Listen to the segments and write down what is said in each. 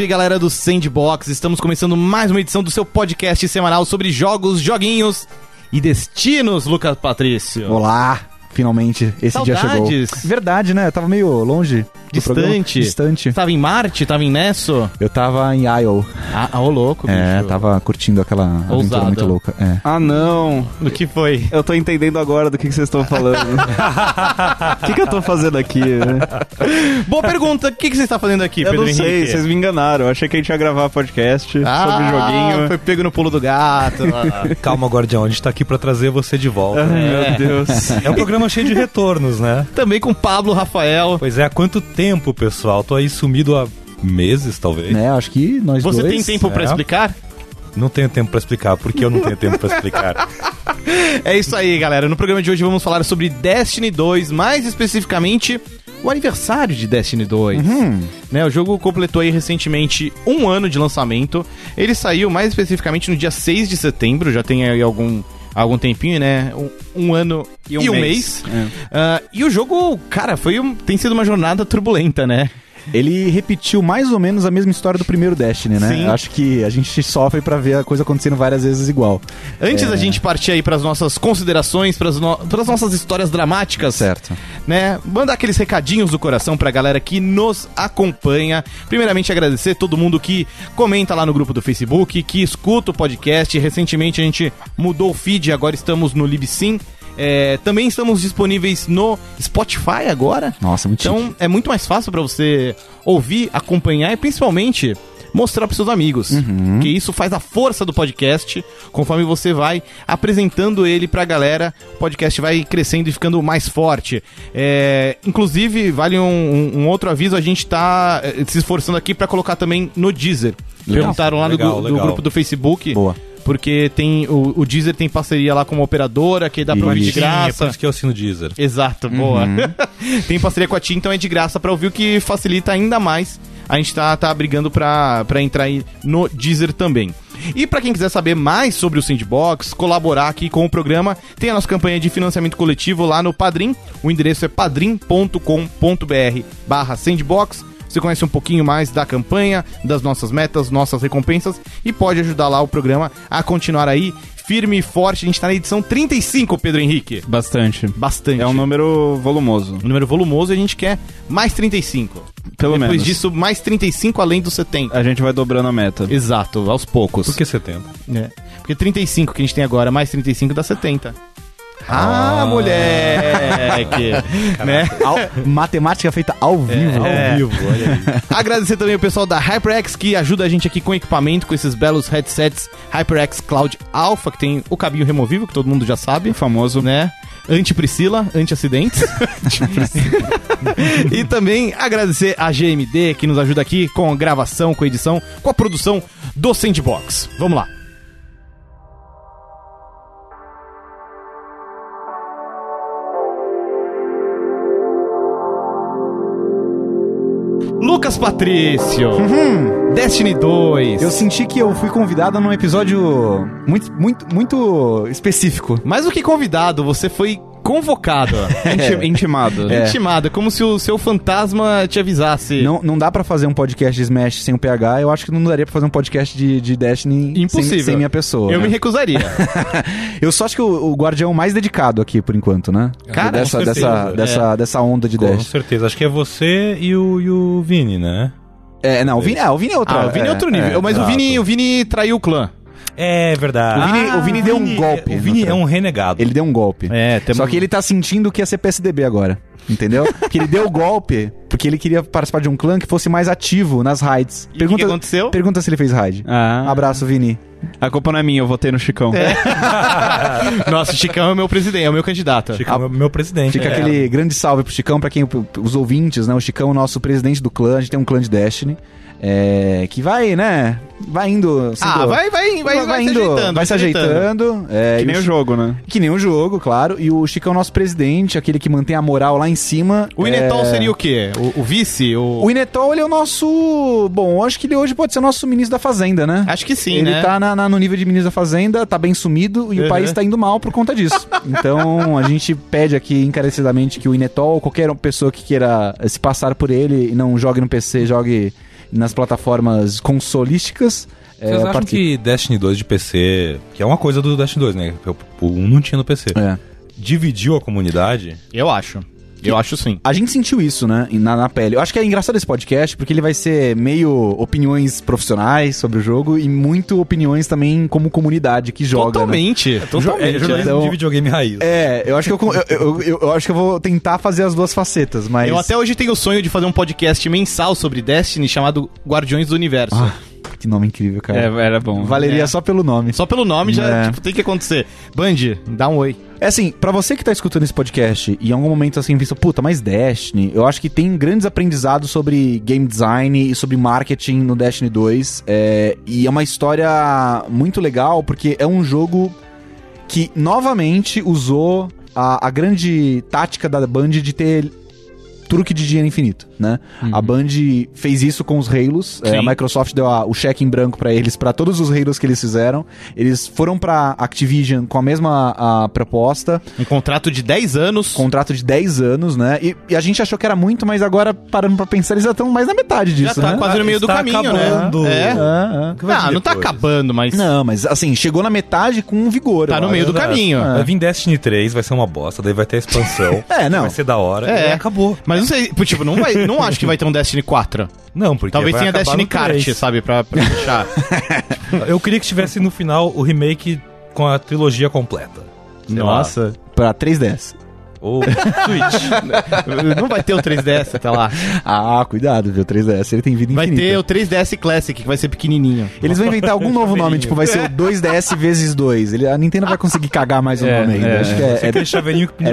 Salve galera do Sandbox! Estamos começando mais uma edição do seu podcast semanal sobre jogos, joguinhos e destinos, Lucas Patrício. Olá, finalmente esse dia chegou. Saudades. Verdade, né? Eu tava meio longe. do. Distante. Distante. Tava em Marte? Tava em Nesso? Eu tava em Isle. Ah, ah, ô louco, bicho. É, tava curtindo aquela aventura Ousado. muito louca. É. Ah, não. O que foi? Eu tô entendendo agora do que, que vocês estão falando. O que, que eu tô fazendo aqui? né? Boa pergunta. O que, que você está fazendo aqui, Eu Pedro não sei, Henrique? vocês me enganaram. Eu achei que a gente ia gravar podcast Ah, sobre joguinho. foi pego no pulo do gato. Calma, Guardião, a gente tá aqui pra trazer você de volta. Ai, É. meu Deus. É um programa cheio de retornos, né? Também com Pablo Rafael. Pois é, há quanto tempo, pessoal? Tô aí sumido há meses, talvez. Né, acho que nós Você dois... tem tempo pra é. explicar? Não tenho tempo pra explicar, porque eu não tenho tempo pra explicar. É isso aí, galera. No programa de hoje vamos falar sobre Destiny 2, mais especificamente o aniversário de Destiny 2. Hum, Né, o jogo completou aí recentemente um ano de lançamento. Ele saiu mais especificamente no dia 6 de setembro, já tem aí algum, algum tempinho, né? Um, um ano e um, mês. É. Ah, e o jogo, cara, foi um- tem sido uma jornada turbulenta, né? Ele repetiu mais ou menos a mesma história do primeiro Destiny, né? Sim. Acho que a gente sofre pra ver a coisa acontecendo várias vezes igual. Antes É. da gente partir aí para as nossas considerações, para as nossas histórias dramáticas, Certo. né? Mandar aqueles recadinhos do coração pra galera que nos acompanha. Primeiramente, agradecer todo mundo que comenta lá no grupo do Facebook, que escuta o podcast. Recentemente a gente mudou o feed, agora estamos no Libsyn. É, também estamos disponíveis no Spotify agora. Nossa, muito Então chique. é muito mais fácil pra você ouvir, acompanhar e principalmente mostrar pros seus amigos. Uhum. Que isso faz a força do podcast. Conforme você vai apresentando ele pra galera, o podcast vai crescendo e ficando mais forte. É, inclusive, vale um, um- outro aviso, a gente tá eh, se esforçando aqui pra colocar também no Deezer. Legal. Perguntaram lá no, Legal, no legal. grupo do Facebook. Boa. Porque tem o, o Deezer tem parceria lá com uma operadora que dá pra ouvir de Isso. Sim, é graça. por isso que eu assino Deezer. Exato, boa. Tem parceria com a TIM, então é de graça pra ouvir, o que facilita ainda mais. A gente tá, tá brigando pra, pra entrar aí no Deezer também. E pra quem quiser saber mais sobre o Sandbox, colaborar aqui com o programa, tem a nossa campanha de financiamento coletivo lá no Padrim. O endereço é padrim.com.br barra Sandbox. Você conhece um pouquinho mais da campanha, das nossas metas, nossas recompensas e pode ajudar lá o programa a continuar aí firme e forte. A gente tá na edição 35, Pedro Henrique. Bastante. Bastante. É um número volumoso. Um número volumoso e a gente quer mais 35. Pelo Depois menos. disso, mais 35 além dos 70. A gente vai dobrando a meta. Exato, aos poucos. Por que 70? É. Porque 35 que a gente tem agora, mais 35 dá 70. Ah, moleque! né? Ao- matemática feita ao vivo. É. Ao vivo, olha aí. Agradecer também o pessoal da HyperX que ajuda a gente aqui com equipamento, com esses belos headsets HyperX Cloud Alpha, que tem o cabinho removível, que todo mundo já sabe. O famoso. né? Anti-Priscila, anti-acidentes. e também agradecer a GMD, que nos ajuda aqui com a gravação, com a edição, com a produção do Sandbox. Vamos lá. Lucas Patrício, Destiny 2. Eu senti que eu fui convidado num episódio muito, muito, muito específico. Mais do que convidado, você foi convocado. Inti- Intimado. É. Intimado, é como se o seu fantasma te avisasse. Não, não dá pra fazer um podcast de Smash sem o PH. Eu acho que não daria pra fazer um podcast de, de Destiny sem, Impossível. sem minha pessoa. Eu né? me recusaria. Eu só acho que o, o Guardião mais dedicado aqui, por enquanto, né? Cara, dessa, com dessa, certeza. dessa, dessa onda de Com Dash. certeza. Acho que é você e o, e o Vini, né? É, não, o Vini, ah, o Vini é outro. ah, o Vini é, outro nível. é. Mas o. Vini, o Vini traiu o clã. É verdade. O Vini- o Vini deu um golpe O Vini é um renegado. Ele deu um golpe. É, temos... Só que ele tá sentindo que ia ser PSDB agora. Entendeu? que ele deu o golpe porque ele queria participar de um clã que fosse mais ativo nas raids. E o que que aconteceu? Pergunta se ele fez raid. Ah, Abraço, Vini. a culpa não é minha, eu votei no Chicão. Nossa, o Chicão é o meu presidente, é o meu candidato. Chico, meu, meu presidente. Fica É. aquele grande salve pro Chicão, pra quem os ouvintes, né? O Chicão é o nosso presidente do clã, a gente tem um clã de Destiny. É, que vai, né? Vai indo. Ah, vai, vai, vai, vai, se indo, ajeitando. vai se ajeitando. é, Que nem o jogo, né? Que nem o jogo, claro. E o Chicão é o nosso presidente, aquele que mantém a moral lá em cima. O Inetol é... seria o quê? O, o vice? O... O Inetol, ele é o nosso. Bom, acho que ele hoje pode ser o nosso ministro da Fazenda, né? Acho que sim, ele né? tá na- na- no nível de ministro da Fazenda, tá bem sumido e Uhum. o país tá indo mal por conta disso. Então, a gente pede aqui encarecidamente que o Inetol, qualquer pessoa que queira se passar por ele e não jogue no PC, jogue nas plataformas consolísticas. É, Vocês acham participa- que Destiny 2 de PC, que é uma coisa do Destiny 2, né? O 1 não tinha no PC. É. Dividiu a comunidade? Eu acho. Eu acho sim. A gente sentiu isso, né, na, na pele. Eu acho que é engraçado esse podcast, porque ele vai ser meio opiniões profissionais sobre o jogo e muito opiniões também como comunidade que joga. né? Totalmente. Totalmente. É jornalismo Então- de videogame raiz. É, eu acho que eu, eu, eu, eu- eu acho que eu vou tentar fazer as duas facetas, mas. Eu até hoje tenho o sonho de fazer um podcast mensal sobre Destiny chamado Guardiões do Universo. Ah, que nome incrível, cara. É, era bom. Valeria É. só pelo nome. Só pelo nome já É. tipo, tem que acontecer. Band, dá um oi. É assim, pra você que tá escutando esse podcast e em algum momento assim, pensa, puta, mas Destiny, eu acho que tem grandes aprendizados sobre game design e sobre marketing no Destiny 2. é, e é uma história muito legal porque é um jogo que novamente usou a, a grande tática da Band de ter truque de dinheiro infinito, né? A Band fez isso com os Halos, é, a. Microsoft deu a- o cheque em branco pra eles, pra todos os Halos que eles fizeram. Eles foram pra Activision com a mesma a, proposta, Um contrato de 10 anos. contrato de 10 anos, né? E, e a gente achou que era muito, mas agora, parando pra pensar, eles já estão mais na metade Já disso, tá né? quase no meio do caminho, acabando. né? É. Vai Ah, vir não tá acabando, mas. Não, mas assim, chegou na metade com vigor. tá no acho. meio do Exato. caminho. Vai vir Destiny 3, vai ser uma bosta, daí vai ter a expansão. É, não. Vai ser da hora. É. e acabou. Mas não sei, tipo, não, vai, não acho que vai ter um Destiny 4. Não, porque Talvez vai tenha Destiny Kart, 3. sabe? Pra, pra fechar. Eu queria que tivesse no final o remake com a trilogia completa. Sei lá. Nossa. Pra 3DS. Ou Switch. não vai ter o 3DS até lá. Ah, cuidado, viu? O 3DS ele tem vida Vai infinita. ter o 3DS Classic, que vai ser pequenininho. Eles vão inventar algum novo nome, tipo, vai ser o 2DS vezes 2. Ele, a Nintendo vai conseguir cagar mais o É, nome ainda. é. Acho que é, é- é pendura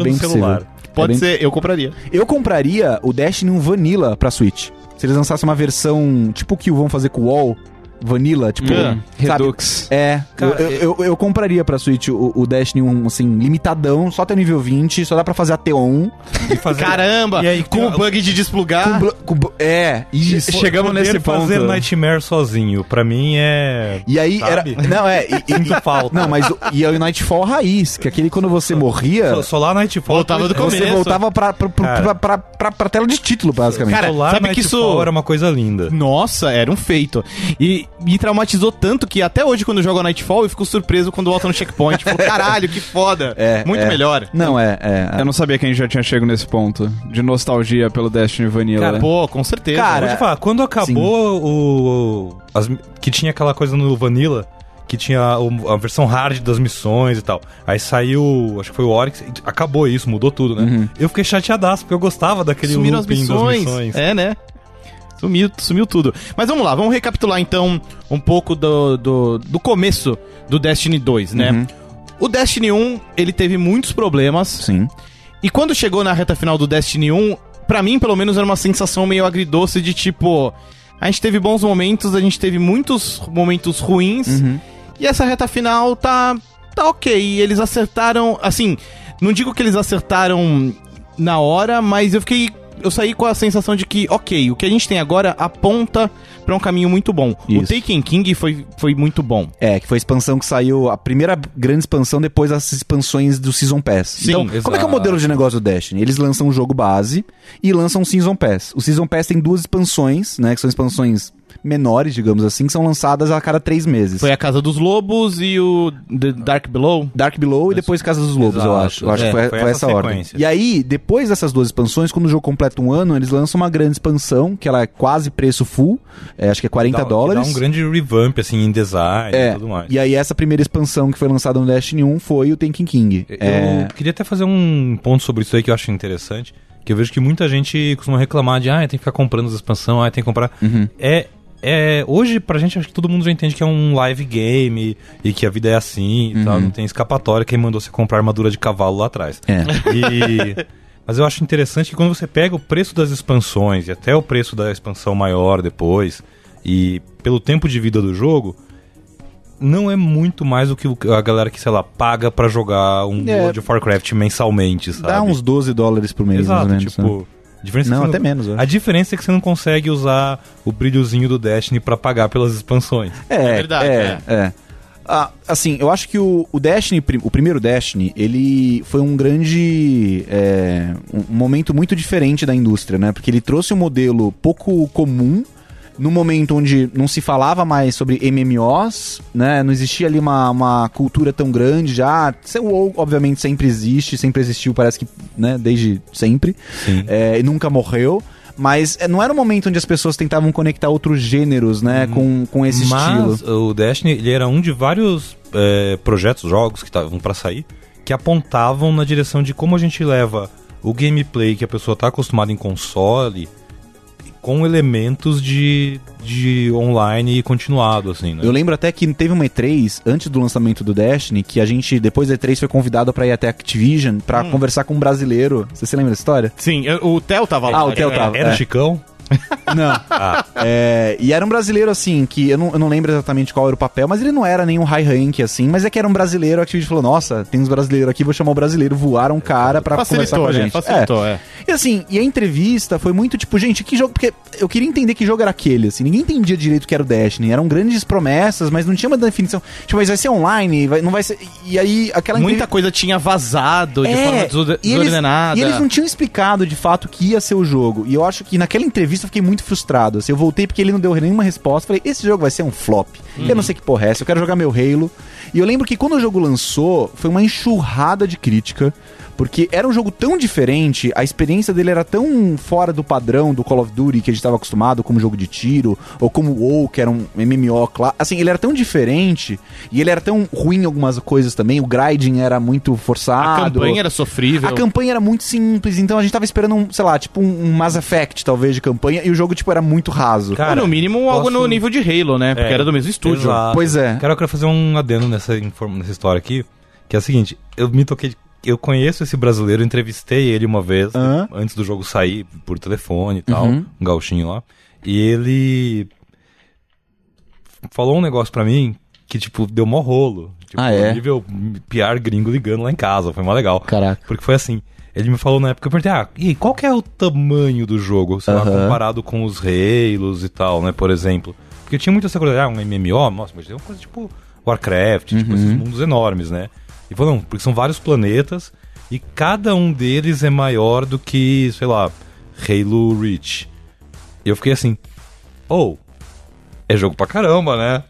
bem no possível. Pode bem- ser, eu compraria. Eu compraria o Destiny 1 Vanilla pra Switch. Se eles lançassem uma versão tipo o que vão fazer com o WoW, Vanilla, tipo, Hum, sabe? Redux. É, Cara, eu, eu, eu compraria pra Switch o, o Destiny 1, assim, limitadão, só até nível 20, só dá pra fazer até 1. E fazer... Caramba! E aí, com o bug de desplugar. Com com é, isso. Chegamos Poder nesse fazer ponto. Nightmare sozinho, pra mim é... E aí Sabe? era. Não, é. E, e- falta. não, mas. o- E é o Nightfall raiz, que aquele quando você morria. Só, só lá Nightfall... Voltava do Você começo. voltava pra, pra, pra, pra, pra, pra- pra tela de título, basicamente. Cara, Solar sabe que Nightfall isso- era uma coisa linda. Nossa, era um feito. E me traumatizou tanto que até hoje, quando eu jogo a Nightfall, eu fico surpreso quando volta no checkpoint. Falo, caralho, que foda. É, Muito é. melhor. Não, é. é. Eu não sabia que a gente já tinha chegado nesse ponto de nostalgia pelo Destiny Vanilla. Cara, Pô, com certeza. Cara, Vou te falar, quando acabou o... as- que tinha aquela coisa no Vanilla, que tinha o- a versão hard das missões e tal. Aí saiu, acho que foi o Oryx, acabou isso, mudou tudo, né? Uhum. Eu fiquei chateadaço, porque eu gostava daquele sumiram as looping missões. das missões. É, né? Sumiu, sumiu tudo. Mas vamos lá, vamos recapitular então um pouco do, do, do começo do Destiny 2, né? Uhum. O Destiny 1, ele teve muitos problemas. Sim. E quando chegou na reta final do Destiny 1, pra mim, pelo menos, era uma sensação meio agridoce de tipo. A gente teve bons momentos, a gente teve muitos momentos ruins. Uhum. E essa reta final tá. tá ok. Eles acertaram. Assim, não digo que eles acertaram na hora, mas eu fiquei. Eu saí com a sensação de que, ok, o que a gente tem agora aponta pra um caminho muito bom. O Isso. Taken King foi, foi muito bom. É, que foi a expansão que saiu, a primeira grande expansão depois das expansões do Season Pass. Sim, então, como é que é o exato. modelo de negócio do Destiny? Eles lançam um jogo base e lançam um Season Pass. O Season Pass tem duas expansões, né, que são expansões menores, digamos assim, que são lançadas a cada três meses. Foi a Casa dos Lobos e o The Dark Below. Dark Below e depois Casa dos Lobos, eu Exato. acho. Eu acho É, que foi, foi foi essa essa ordem. E aí, depois dessas duas expansões, quando o jogo completa um ano, eles lançam uma grande expansão, que ela é quase preço full, é, acho que é 40 Dá- dólares. Dá um grande revamp, assim, em design É, e tudo mais. e aí essa primeira expansão que foi lançada no Destiny 1 foi o Taken King. Eu É, queria até fazer um ponto sobre isso aí que eu acho interessante. Que eu vejo que muita gente costuma reclamar de, ah, tem que ficar comprando as expansões, ah, tem que comprar. Uhum. É, é. Hoje, pra gente, acho que todo mundo já entende que é um live game e que a vida é assim e Uhum. tal. Não tem escapatória. Quem mandou você comprar armadura de cavalo lá atrás. é. E- Mas eu acho interessante que quando você pega o preço das expansões e até o preço da expansão maior depois, e pelo tempo de vida do jogo, não é muito mais do que a galera que, sei lá, paga pra jogar um É. World of Warcraft mensalmente, sabe? Dá uns 12 dólares por mês, Exato, menos. né? tipo... a diferença é Não, que você até menos, A diferença é que você não consegue usar o brilhozinho do Destiny pra pagar pelas expansões. É, É verdade, É, é. Ah, assim, eu acho que o, o Destiny, o primeiro Destiny, ele foi um grande. é, um, momento muito diferente da indústria, né? Porque ele trouxe um modelo pouco comum num momento onde não se falava mais sobre MMOs, né? Não existia ali uma, uma cultura tão grande já. O WoW, obviamente, sempre existe, sempre existiu, parece que, né, desde sempre. É, e nunca morreu. Mas é, não era um momento onde as pessoas tentavam conectar outros gêneros, né, com, com esse Mas estilo. o Destiny ele era um de vários é, projetos, jogos que estavam pra sair, que apontavam na direção de como a gente leva o gameplay que a pessoa tá acostumada em console com elementos de, de online e continuado, assim, né? Eu lembro até que teve uma E3 antes do lançamento do Destiny, que a gente, depois da E3, foi convidado pra ir até a Activision pra conversar com um brasileiro. Você se lembra dessa história? Sim, eu- o Theo tava lá. Ah, o Theo tava. Era é. Chicão? Não. Ah, É, e era um brasileiro, assim, que eu não, eu não lembro exatamente qual era o papel, mas ele não era nenhum high rank, assim, mas é que era um brasileiro, a Activision falou, nossa, tem uns brasileiros aqui, vou chamar o brasileiro, voaram um cara pra conversar Facilitou, com a né? gente. Facilitou, é. E assim, e a entrevista foi muito tipo, gente, que jogo. Porque eu queria entender que jogo era aquele, assim. Ninguém entendia direito o que era o Destiny. Eram grandes promessas, mas não tinha uma definição. Tipo, mas vai ser online, vai, não vai ser. E aí, aquela Muita entrevista- coisa tinha vazado de É, forma desorde- e eles- desordenada. E eles não tinham explicado de fato que ia ser o jogo. E eu acho que naquela entrevista eu fiquei muito frustrado. Assim, eu voltei porque ele não deu nenhuma resposta. Falei, esse jogo vai ser um flop. Eu não sei que porra é essa, eu quero jogar meu Halo. E eu lembro que quando o jogo lançou, foi uma enxurrada de crítica. Porque era um jogo tão diferente, a experiência dele era tão fora do padrão do Call of Duty que a gente estava acostumado como jogo de tiro, ou como o WoW, que era um MMO, assim, ele era tão diferente, e ele era tão ruim em algumas coisas também, o grinding era muito A forçado. campanha era sofrível. A campanha era muito simples, então a gente tava esperando um, sei lá, tipo um, um Mass Effect, talvez, de campanha, e o jogo, tipo, era muito raso. Cara, Ou no mínimo algo posso- no nível de Halo, né? Porque É, era do mesmo estúdio. exato. Pois é. Cara, eu quero fazer um adendo nessa, nessa história aqui, que é o seguinte, eu me toquei... Eu conheço esse brasileiro, entrevistei ele uma vez, antes do jogo sair, por telefone e tal, Uhum. um gauchinho lá. E ele falou um negócio pra mim que, tipo, deu mó rolo. Tipo, Ah, é? nível PR gringo ligando lá em casa, foi mó legal. Caraca. Porque foi assim, ele me falou na época, eu perguntei, ah, e qual que é o tamanho do jogo, sei lá, comparado com os Halos e tal, né, por exemplo. Porque tinha muita essa coisa, ah, um MMO, nossa, mas tem uma coisa tipo Warcraft, tipo esses mundos enormes, né. E falou, não, porque são vários planetas e cada um deles é maior do que, sei lá, Halo Reach. E eu fiquei assim, ou, é jogo pra caramba, né?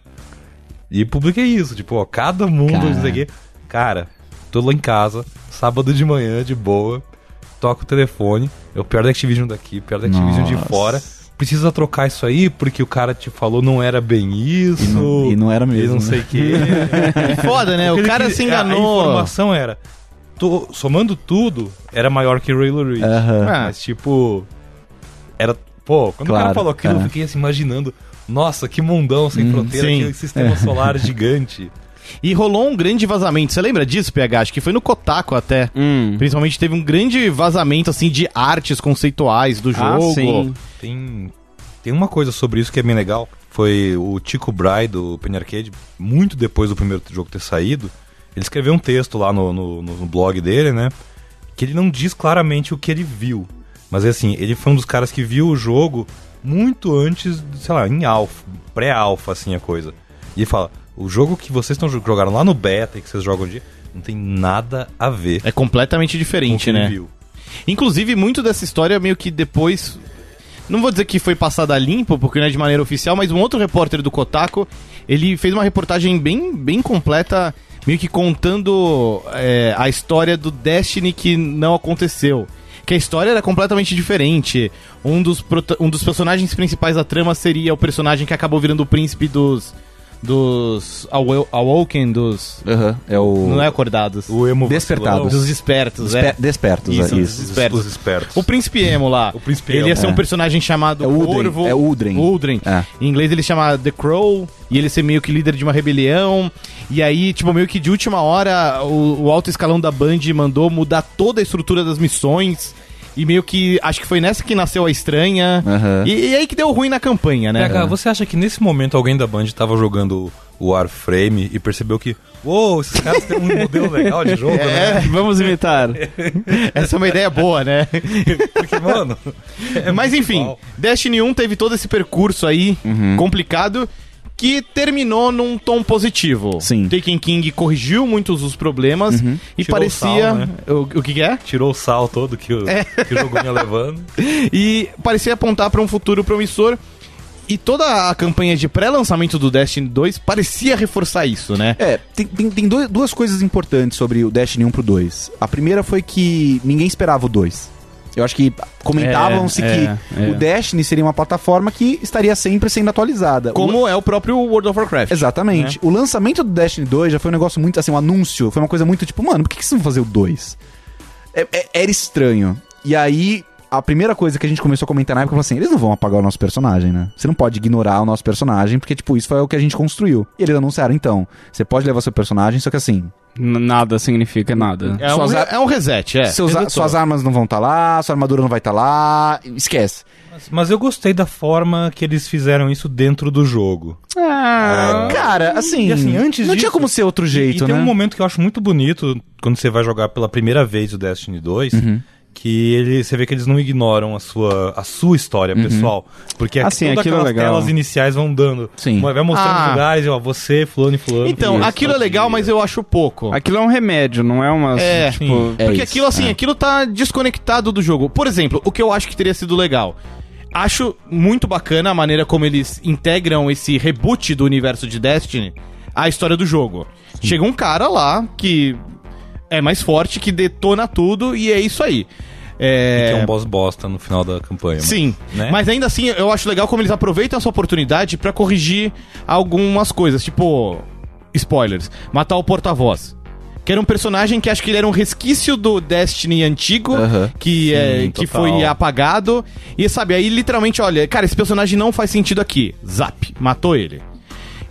E publiquei isso, tipo, ó, cada mundo, Cara. quê. Cara, tô lá em casa, sábado de manhã, de boa, toco o telefone, eu pior da Activision daqui, pior da Activision de Nossa. fora. Precisa trocar isso aí, porque o cara te falou não era bem isso. E não- e não era E mesmo, não né? sei o quê. Foda, né? Porque O cara quis- se A enganou. informação era, tô- somando tudo, era maior que Halo Reach. Aham. Ah. Mas, tipo, era. Pô, quando o Claro, cara falou aquilo, eu é. fiquei assim, imaginando. Nossa, que mundão sem Hum, fronteira, sim. que sistema solar gigante. E rolou um grande vazamento. Você lembra disso, PH? Acho que foi no Kotaku até. Hum. Principalmente teve um grande vazamento, assim, de artes conceituais do Ah, jogo. sim. Tem, tem uma coisa sobre isso que é bem legal. Foi o Tico Bry do Penny Arcade, muito depois do primeiro jogo ter saído. Ele escreveu um texto lá no, no, no blog dele, né? Que ele não diz claramente o que ele viu. Mas é assim, ele foi um dos caras que viu o jogo muito antes, sei lá, em alfa, pré-alfa, assim, a coisa. E ele fala, o jogo que vocês estão jogaram lá no beta e que vocês jogam hoje, não tem nada a ver É completamente diferente, né? viu. Inclusive, muito dessa história meio que depois. Não vou dizer que foi passada limpo, porque não é de maneira oficial, mas um outro repórter do Kotaku, ele fez uma reportagem bem, bem completa, meio que contando é, a história do Destiny que não aconteceu. Que a história era completamente diferente. Um dos, um dos personagens principais da trama seria o personagem que acabou virando o príncipe dos. Dos. Awo- Awoken, dos. Aham. É o. Não é acordados. O emo Despertados. Dos despertos, Desper- é. Despertos, Isso, é os isso. despertos. Os espertos. O príncipe emo lá. O príncipe Ele ia emo, ser um é. personagem chamado É Uldren, Corvo. é Uldren. Uldren. É. Em inglês ele chama The Crow. E ele ser meio que líder de uma rebelião. E aí, tipo, meio que de última hora, o, o alto escalão da Band mandou mudar toda a estrutura das missões. E meio que. Acho que foi nessa que nasceu a estranha. Aham. E, e aí que deu ruim na campanha, né? É, cara, você acha que nesse momento alguém da Band tava jogando o Warframe e percebeu que, uou, esses caras têm um modelo legal de jogo, né? Vamos imitar. Essa é uma ideia boa, né? Porque, mano. é Mas enfim, igual. Destiny 1 teve todo esse percurso aí complicado que terminou num tom positivo. Sim. Taken King corrigiu muitos dos problemas e Tirou o parecia. sal, né? o, o que que é? Tirou o sal todo que o, que o jogo vinha levando. E parecia apontar para um futuro promissor. E toda a campanha de pré-lançamento do Destiny 2 parecia reforçar isso, né? É, tem, tem, tem dois- duas coisas importantes sobre o Destiny 1 pro 2. A primeira foi que ninguém esperava o 2. Eu acho que comentavam-se É, que é, é. o Destiny seria uma plataforma que estaria sempre sendo atualizada. O- Como é o próprio World of Warcraft. Exatamente. O lançamento do Destiny 2 já foi um negócio muito, assim, um anúncio. Foi uma coisa muito tipo, mano, por que, que vocês vão fazer o 2? É- é- era estranho. E aí, a primeira coisa que a gente começou a comentar na época foi assim: eles não vão apagar o nosso personagem, né? Você não pode ignorar o nosso personagem, porque, tipo, isso foi o que a gente construiu. E eles anunciaram, então, você pode levar seu personagem, só que assim, Nada significa nada. É um, é um reset, é. seus suas armas não vão estar lá, sua armadura não vai estar lá, esquece. Mas, mas eu gostei da forma que eles fizeram isso dentro do jogo. Ah, Cara, assim, E assim, antes não disso- tinha como ser outro jeito, e tem né? um momento que eu acho muito bonito quando você vai jogar pela primeira vez o Destiny 2. Uhum. Que ele, você vê que eles não ignoram a sua, a sua história Uhum. pessoal. Porque Assim, todas aquilo é aquelas legal. telas iniciais vão dando. Sim. Vai mostrando Ah. os lugares, ó, você, fulano e fulano. Então, Isso, aquilo é aqui. legal, mas eu acho pouco. aquilo é um remédio, não é uma. É, tipo, É Porque isso, aquilo, assim, é. aquilo tá desconectado do jogo. Por exemplo, o que eu acho que teria sido legal. Acho muito bacana a maneira como eles integram esse reboot do universo de Destiny à história do jogo. Chega um cara lá que é mais forte, que detona tudo e é isso aí. É... Que é um boss bosta no final da campanha. Sim, né? mas ainda assim eu acho legal como eles aproveitam essa oportunidade pra corrigir algumas coisas, tipo spoilers, matar o porta-voz. Que era um personagem que acho que ele era um resquício do Destiny antigo, Aham. que, é, Sim, que total. foi apagado. E sabe, aí literalmente, olha, cara, esse personagem não faz sentido aqui. Zap, matou ele.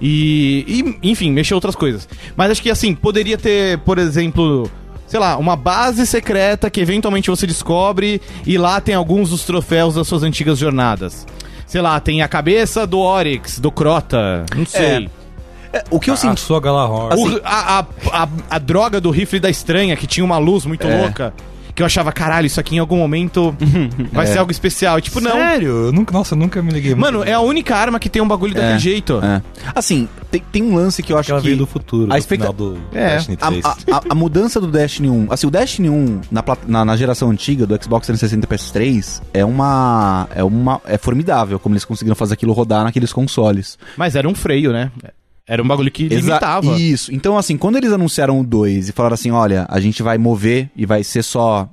E, e, enfim, mexeu outras coisas. Mas acho que assim, poderia ter, por exemplo, sei lá, uma base secreta que eventualmente você descobre e lá tem alguns dos troféus das suas antigas jornadas. Sei lá, tem a cabeça do Oryx, do Crota, não sei. É, o que eu a sinto. sua Galahorn. O- a, a, a, a droga do rifle da estranha, que tinha uma luz muito É. louca. Que eu achava, caralho, isso aqui em algum momento vai É. ser algo especial. E, Tipo, não. Sério? Eu nunca, nossa, eu nunca me liguei muito Mano, é a única arma que tem um bagulho daquele jeito. É. Assim, tem, tem um lance que eu acho Aquela que. veio do futuro, a do expecta- final do É, Destiny A, 3. a- a- a mudança do Destiny 1. Assim, o Destiny 1 na, plat- na, na geração antiga do Xbox 360 e PS3 é uma. É uma. É formidável como eles conseguiram fazer aquilo rodar naqueles consoles. Mas era um freio, né? Era um bagulho que Exa- limitava. Isso. Então, assim, quando eles anunciaram o 2 e falaram assim: olha, a gente vai mover e vai ser só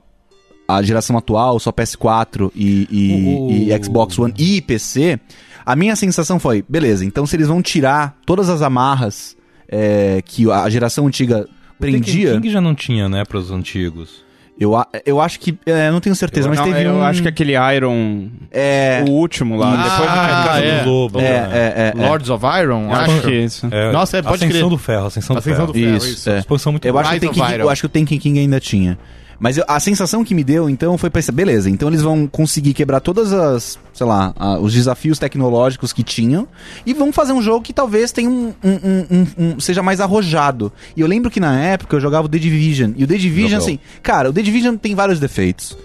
a geração atual, só PS4 e, e- O- e Xbox One e PC, a minha sensação foi: beleza, então se eles vão tirar todas as amarras é, que a geração antiga prendia. Taken King já não tinha, né, pros antigos. Eu, eu acho que. É, não tenho certeza, mas Não, teve eu um. acho que aquele Iron. É. O último lá. Ah, depois ah, Casa é. do Lobo. É, né? é, é, é. Lords of Iron, Eu acho que é isso. É, Nossa, é, pode Ascensão crer. do Ferro, Ascensão do Ascensão Ferro. do Ferro, Isso, isso. é. Exposição muito Eu acho, que o King, eu acho que o Taken King ainda tinha. Mas eu- a sensação que me deu, então, foi pensar, beleza, então eles vão conseguir quebrar todas as, sei lá, a- os desafios tecnológicos que tinham e vão fazer um jogo que talvez tenha um, um- um- um- seja mais arrojado. E eu lembro que na época eu jogava o The Division. E o The Division, Jogou. assim, cara, o The Division tem vários defeitos.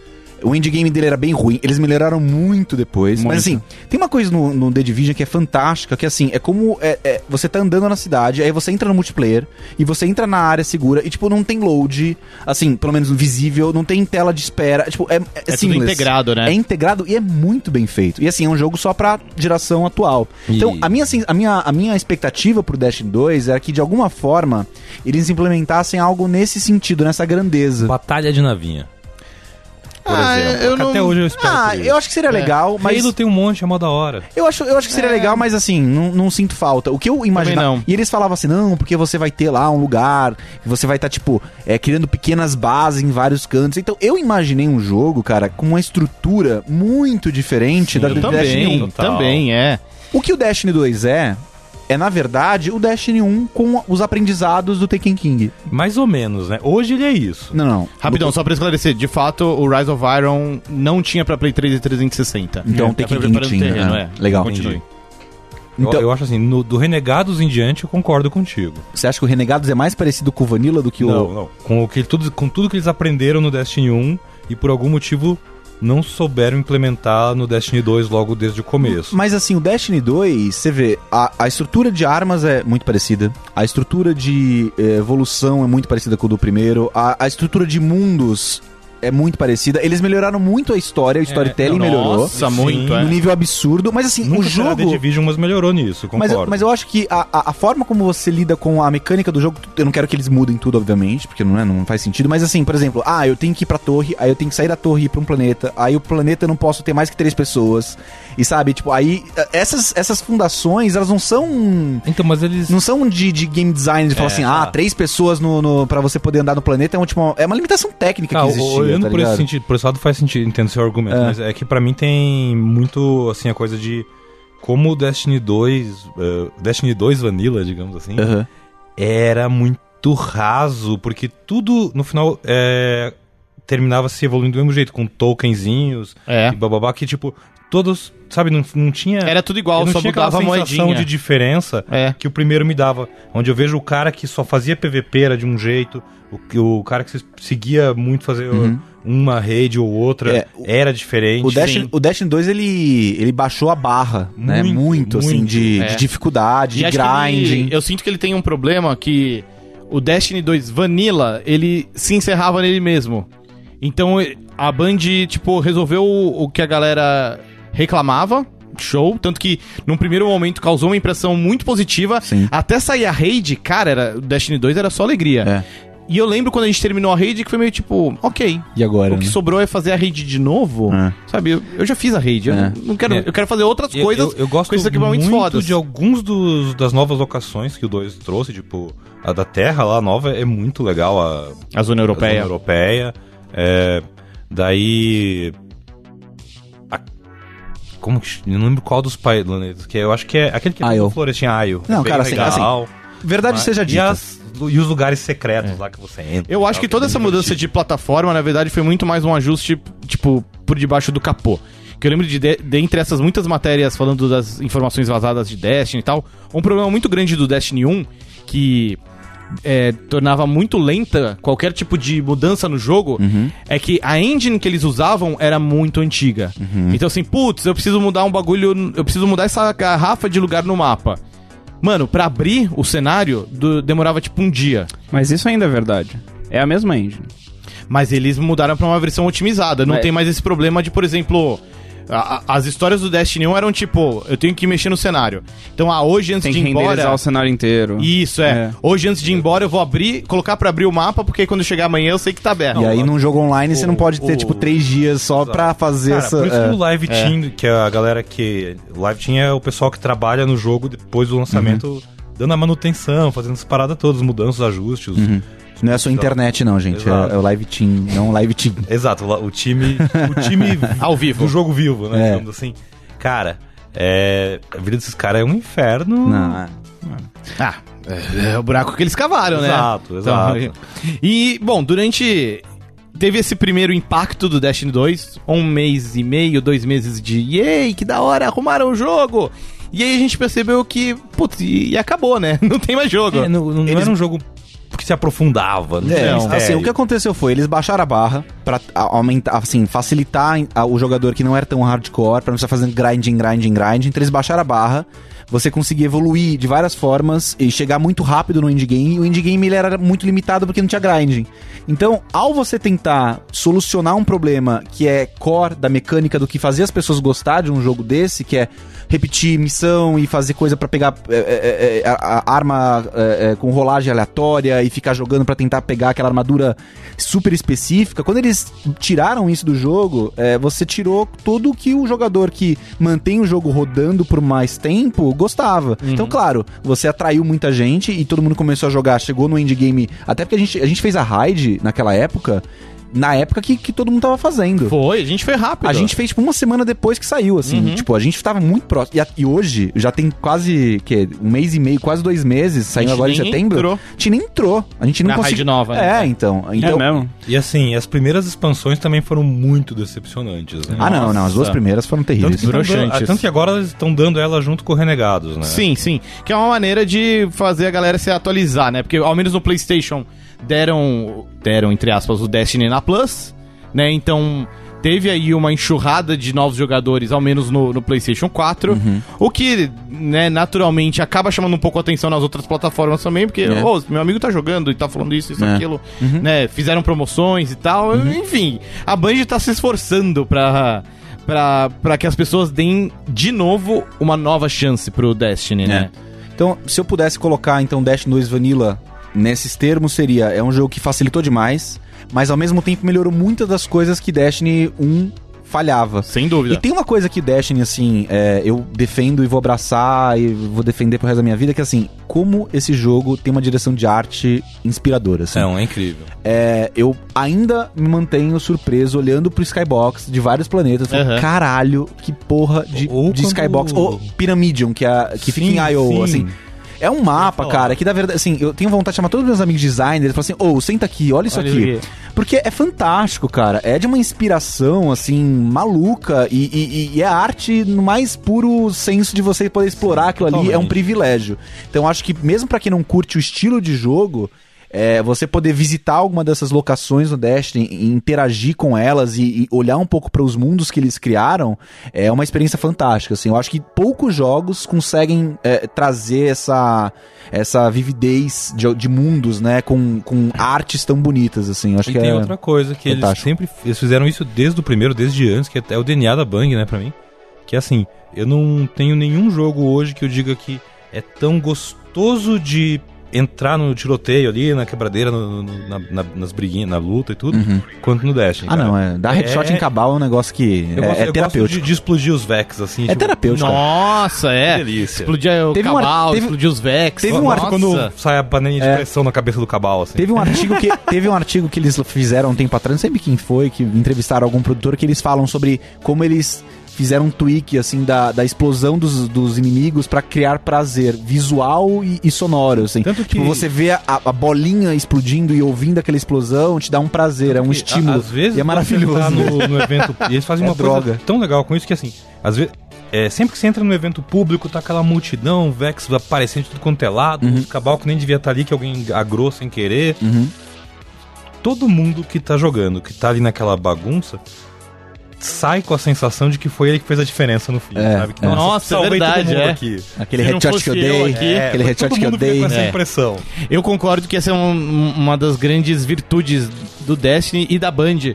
O endgame dele era bem ruim, eles melhoraram muito depois. Muito. Mas assim, tem uma coisa no, no The Division que é fantástica, que assim, é como é, é, você tá andando na cidade, aí você entra no multiplayer e você entra na área segura e, tipo, não tem load, assim, pelo menos visível, não tem tela de espera. Tipo, é, é, É tudo integrado, né? É integrado e é muito bem feito. E assim, é um jogo só pra geração atual. E- Então, a minha, sen- a, minha, a minha expectativa pro Destiny 2 era que, de alguma forma, eles implementassem algo nesse sentido, nessa grandeza. Batalha de navinha. Por Ah, exemplo. eu Que não- Até hoje eu espero Ah, eu acho que seria legal, mas... Halo tem um monte, é mó da hora. Eu acho, eu acho que seria legal, mas assim, não, não sinto falta. O que eu imaginava. não. E eles falavam assim, não, porque você vai ter lá um lugar, você vai estar, tipo, é, criando pequenas bases em vários cantos. Então, eu imaginei um jogo, cara, com uma estrutura muito diferente da do Destiny 1. Também, total. também, é. O que o Destiny 2 é, é, na verdade, o Destiny 1 com os aprendizados do Taken King. Mais ou menos, né? Hoje ele é isso. Não, não. Rapidão, só pra esclarecer, de fato, o Rise of Iron não tinha pra Play 3 e 360. Então, é, tá King tinha. terreno, é. é. Legal. Continue. Então, eu, eu acho assim, no- do Renegados em diante eu concordo contigo. você acha que o Renegados é mais parecido com o Vanilla do que o... Não, não. Com, o que, tudo, com tudo que eles aprenderam no Destiny 1 e por algum motivo não souberam implementar no Destiny 2 logo desde o começo. Mas assim, o Destiny 2, você vê, a, a estrutura de armas é muito parecida, a estrutura de eh, evolução é muito parecida com o do primeiro, a, a estrutura de mundos é muito parecida. Eles melhoraram muito a história, o storytelling não, melhorou. Nossa, muito, Sim. é. No nível absurdo, mas assim, Nunca o será The jogo. Division, mas melhorou nisso, Mas, concordo. eu- mas eu acho que a, a, a forma como você lida com a mecânica do jogo, eu não quero que eles mudem tudo, obviamente, porque não, é, não faz sentido, mas assim, por exemplo, ah, eu tenho que ir pra torre, aí eu tenho que sair da torre e ir pra um planeta, aí o planeta eu não posso ter mais que três pessoas, e sabe, tipo, aí eh, essas, essas fundações, elas não são Então, mas eles... não são de, de game design de falar É, assim, tá. ah, três pessoas no, no, pra você poder andar no planeta é, um, tipo, é uma limitação técnica Ah, que existia, olhando tá por esse sentido, por esse lado faz sentido, entendo seu argumento, É. mas é que pra mim tem muito, assim, a coisa de como o Destiny 2, eh, Destiny 2 Vanilla, digamos assim, Aham. era muito raso, porque tudo, no final, é, terminava se evoluindo do mesmo jeito, com tokenzinhos É. e bababá, que, tipo, todos, sabe, não, não tinha... Era tudo igual, eu não só tinha aquela mudava a sensação moedinha. de diferença É. que o primeiro me dava. Onde eu vejo o cara que só fazia PVP era de um jeito, o, o cara que se- seguia muito fazer uma rede ou outra Uhum. É, o- era diferente. O Destiny, Sim. o Destiny 2, ele, ele baixou a barra, né? Muito, Muito, assim, muito. de, É. de dificuldade, E de ele- eu sinto que ele tem um problema que o Destiny 2 Vanilla, ele se encerrava nele mesmo. Então a Band, tipo, resolveu o, o que a galera reclamava. Show, tanto que num primeiro momento causou uma impressão muito positiva. Sim. Até sair a raid, cara, era, o Destiny 2 era só alegria. É. E eu lembro quando a gente terminou a raid que foi meio tipo, ok. E agora, O que né? sobrou é fazer a raid de novo. É. Sabe, eu, eu já fiz a raid. Eu É. não quero, É. eu quero fazer outras Eu- coisas eu, eu gosto com esses equipamentos muito fodas. de alguns dos, das novas locações que o 2 trouxe, tipo, a da Terra lá, nova, é muito legal. A, A zona a europeia. zona europeia. É, daí. Como que. Eu não lembro qual dos planetas, que é, eu acho que é aquele que é Florestinha Isle. Não, é cara, assim, legal. Verdade Mas- seja e, dita. as- e os lugares secretos lá que você entra. Eu acho tal, que toda é essa bem mudança de plataforma, na verdade, foi muito mais um ajuste, tipo, por debaixo do capô. Que eu lembro de, de, dentre essas muitas matérias falando das informações vazadas de Destiny e tal, um problema muito grande do Destiny 1, que é, tornava muito lenta qualquer tipo de mudança no jogo, é que a engine que eles usavam era muito antiga. Então assim, putz, eu preciso mudar um bagulho, eu preciso mudar essa garrafa de lugar no mapa. Mano, pra abrir o cenário, do- demorava tipo um dia. Mas isso ainda é verdade. É a mesma engine. Mas eles mudaram pra uma versão otimizada. Não É. tem mais esse problema de, por exemplo. A- a- as histórias do Destiny 1 eram tipo, eu tenho que mexer no cenário. Então, ah, hoje antes Tem de ir embora. renderizar o cenário inteiro. Isso, é. É. Hoje antes de ir embora, eu vou abrir, colocar pra abrir o mapa, porque aí quando chegar amanhã eu sei que tá aberto. E aí, o- num jogo online, você não pode ter, o- tipo, três dias só Exato. pra fazer Cara, essa... por isso é. que o Live Team, que é a galera que. O Live Team é o pessoal que trabalha no jogo depois do lançamento, Uhum. dando a manutenção, fazendo as paradas todas, mudanças, ajustes. Não é só internet, não, gente. É, Exato. é o live team, não o live team. Exato, o o time. O time Ao vivo. do jogo vivo, né? É. Digamos assim. Cara, é, a vida desses caras é um inferno. Não, é. Ah, é, é o buraco que eles cavaram, né? Exato, exato. e, bom, durante. Teve esse primeiro impacto do Destiny 2, um mês e meio, dois meses de yay, que da hora, arrumaram o jogo! E aí a gente percebeu que, putz, e, e acabou, né? Não tem mais jogo. É, não, não Eles- era um jogo se aprofundava. Não É, tinha assim, o que aconteceu foi, eles baixaram a barra pra aumentar, assim, facilitar o jogador que não era tão hardcore, pra não precisar fazendo grinding, grinding, grinding. Então eles baixaram a barra, você conseguia evoluir de várias formas e chegar muito rápido no endgame, e o endgame ele era muito limitado porque não tinha grinding. Então, ao você tentar solucionar um problema que é core da mecânica do que fazia as pessoas gostar de um jogo desse, que é repetir missão e fazer coisa pra pegar é, é, é, a, a arma é, é, com rolagem aleatória e ficar jogando pra tentar pegar aquela armadura super específica. Quando eles tiraram isso do jogo, é, você tirou tudo que o jogador que mantém o jogo rodando por mais tempo gostava. Então, claro, você atraiu muita gente e todo mundo começou a jogar, chegou no endgame. Até porque a gente, a gente fez a raid naquela época. Na época que, que todo mundo tava fazendo. Foi, a gente foi rápido. A gente fez tipo uma semana depois que saiu, assim. Uhum. Tipo, a gente tava muito próximo. E, a- e hoje, já tem quase, que um mês e meio, quase dois meses, saindo gente agora em nem setembro. entrou. A gente nem entrou. A gente não Na conseguiu. raid nova, É, né? então. É então mesmo? E assim, as primeiras expansões também foram muito decepcionantes, né? Ah, não, não. As duas primeiras foram Tanto terríveis. que, tão dando- tanto que agora eles estão dando ela junto com o Renegados, né? Sim, sim. Que é uma maneira de fazer a galera se atualizar, né? Porque ao menos no PlayStation deram, deram entre aspas, o Destiny na Plus, né? Então teve aí uma enxurrada de novos jogadores, ao menos no, no PlayStation 4, Uhum. o que, né, naturalmente acaba chamando um pouco a atenção nas outras plataformas também, porque, É. ô, meu amigo tá jogando e tá falando isso, isso, É. aquilo, Uhum. né, fizeram promoções e tal, enfim, a Band tá se esforçando pra, pra que as pessoas deem de novo uma nova chance pro Destiny, né? Então, se eu pudesse colocar então Destiny 2 Vanilla nesses termos, seria é um jogo que facilitou demais, mas ao mesmo tempo melhorou muitas das coisas que Destiny 1 falhava. Sem dúvida. E tem uma coisa que Destiny, assim, é, eu defendo e vou abraçar e vou defender pro resto da minha vida, que é assim, como esse jogo tem uma direção de arte inspiradora, assim. Não, é incrível. É, eu ainda me mantenho surpreso olhando pro Skybox de vários planetas. falando, Aham. Caralho, que porra de, Ou de quando- Skybox. Ou Pyramidion, que, é, que fica Sim, em I.O., sim. assim. É um mapa, cara, que na verdade, assim, eu tenho vontade de chamar todos os meus amigos designers e falar assim, ô, senta aqui, olha isso Olha aqui. isso Porque é fantástico, cara. É de uma inspiração, assim, maluca. E, e- e é arte no mais puro senso de você poder explorar aquilo ali. É um totalmente. privilégio. Então acho que mesmo pra quem não curte o estilo de jogo. É, você poder visitar alguma dessas locações no Destiny e interagir com elas e, e olhar um pouco para os mundos que eles criaram é uma experiência fantástica. Assim, eu acho que poucos jogos conseguem é, trazer essa, essa vividez de, de mundos, né, com, com artes tão bonitas. Assim, eu acho E que tem é... outra coisa que eles fantástico. sempre eles fizeram isso desde o primeiro, desde antes, que é o DNA da Bang, né, pra mim. Que é assim, eu não tenho nenhum jogo hoje que eu diga que é tão gostoso de entrar no tiroteio ali, na quebradeira, no- no- na- na- nas briguinhas, na luta e tudo, Uhum. quanto no Destiny. Ah, cara. não, é. Dar headshot É- em cabal é um negócio que Eu é, gosto, é eu terapêutico. gosto de, de explodir os Vex, assim. É terapêutico. cara. Nossa, é. Que delícia. Explodir o Teve um cabal, teve- explodir os Vex. teve um Nossa. ar- Quando sai a panelinha de É. pressão na cabeça do cabal, assim. Teve um artigo que teve um artigo que eles fizeram um tempo atrás, não sei quem foi, que entrevistaram algum produtor que eles falam sobre como eles fizeram um tweak assim da, da explosão dos, dos inimigos pra criar prazer visual e, e sonoro, assim. Tanto que- Tipo, você vê a, a bolinha explodindo e ouvindo aquela explosão, te dá um prazer, é um estímulo. a- Às vezes e é maravilhoso. tá no, no evento e eles fazem É uma coisa droga. tão legal com isso que assim, às vezes é, sempre que você entra no evento público, tá aquela multidão, Vex aparecendo de tudo quanto é lado, Uhum. cabal que nem devia estar ali, que alguém agrou sem querer. Uhum. Todo mundo que tá jogando, que tá ali naquela bagunça, sai com a sensação de que foi ele que fez a diferença no fim, É, sabe? Que, é. Nossa, é salvei todo verdade, mundo é. aqui. Aquele não headshot que eu dei, aqui, aquele mas headshot que eu dei. com essa É. impressão. Eu concordo que essa é um- uma das grandes virtudes do Destiny e da Band.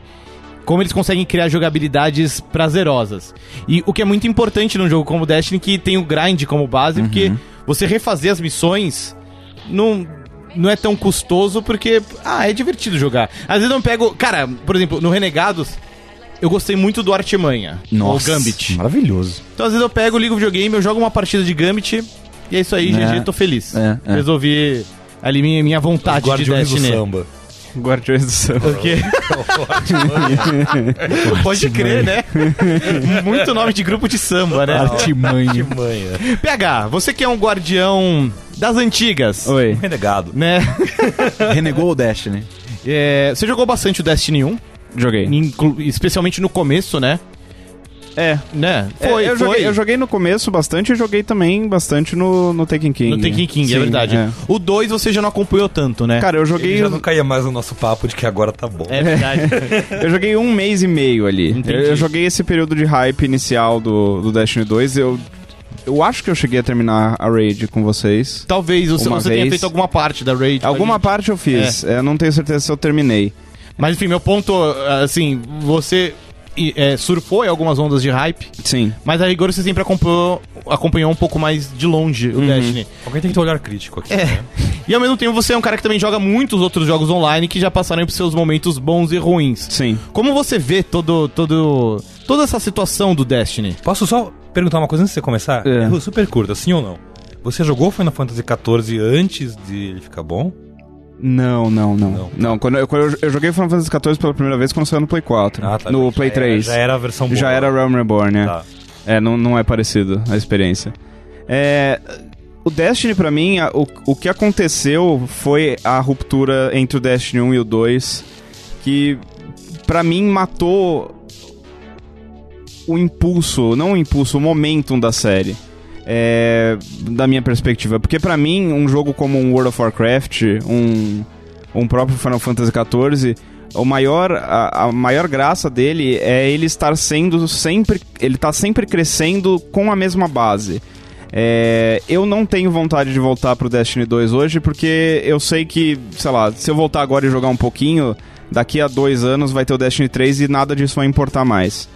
Como eles conseguem criar jogabilidades prazerosas. E o que é muito importante num jogo como Destiny, que tem o grind como base, porque você refazer as missões não, não é tão custoso, porque, ah, é divertido jogar. Às vezes eu pego. Cara, por exemplo, no Renegados, eu gostei muito do Artimanha. Nossa, o Gambit. maravilhoso. Então, às vezes eu pego, ligo o videogame, eu jogo uma partida de Gambit, e é isso aí, É. GG, tô feliz. É, é. Resolvi ali minha, minha vontade de Guardiões do Destiny. samba. Guardiões do Céu. Porque... Pode crer, né? Muito nome de grupo de samba, né? Artimanha. Manha. PH, você que é um guardião das antigas, Oi. Renegado. né? Renegou o Destiny. É, você jogou bastante o Destiny 1, Joguei. inclu- especialmente no começo, né? É. Né? É, Foi, eu, foi. Joguei, eu joguei no começo bastante e joguei também bastante no, no Taken King. No Taken King, é Sim, verdade. é. O 2 você já não acompanhou tanto, né? Cara, eu Ele joguei. já não caía mais no nosso papo de que agora tá bom. É verdade. Eu joguei um mês e meio ali. Eu, Entendi. eu joguei esse período de hype inicial do, do Destiny 2. Eu, eu acho que eu cheguei a terminar a raid com vocês. Talvez você, Uma você tenha vez. feito alguma parte da raid. Alguma parte eu fiz. É, não tenho certeza se eu terminei. Mas enfim, meu ponto, assim, você e, é, surfou em algumas ondas de hype, Sim. mas a rigor você sempre acompanhou, acompanhou um pouco mais de longe o Destiny. Alguém tem que ter um olhar crítico aqui. É. né? E ao mesmo tempo você é um cara que também joga muitos outros jogos online que já passaram por seus momentos bons e ruins. Sim. Como você vê todo, todo, toda essa situação do Destiny? Posso só perguntar uma coisa antes de você começar? É. É. Super curta, sim ou não? Você jogou Final Fantasy XIV antes de ele ficar bom? Não, não, não. Não. Não, quando, eu, quando eu, eu joguei Final Fantasy XIV pela primeira vez quando saiu no Play 4. Ah, tá. No Play era- 3. já era a versão boa. Já era Realm Reborn, né? Tá. É, não, não é parecido a experiência. É, o Destiny, pra mim, a- o, o que aconteceu foi a ruptura entre o Destiny 1 e o 2, que pra mim matou o impulso, não o impulso, o momentum da série. É, da minha perspectiva. Porque pra mim, um jogo como um World of Warcraft, um, um próprio Final Fantasy XIV, o maior, a, a maior graça dele é ele estar sendo sempre. Ele tá sempre crescendo com a mesma base. É, eu não tenho vontade de voltar pro Destiny 2 hoje, porque eu sei que, sei lá, se eu voltar agora e jogar um pouquinho, daqui a dois anos vai ter o Destiny 3 e nada disso vai importar mais.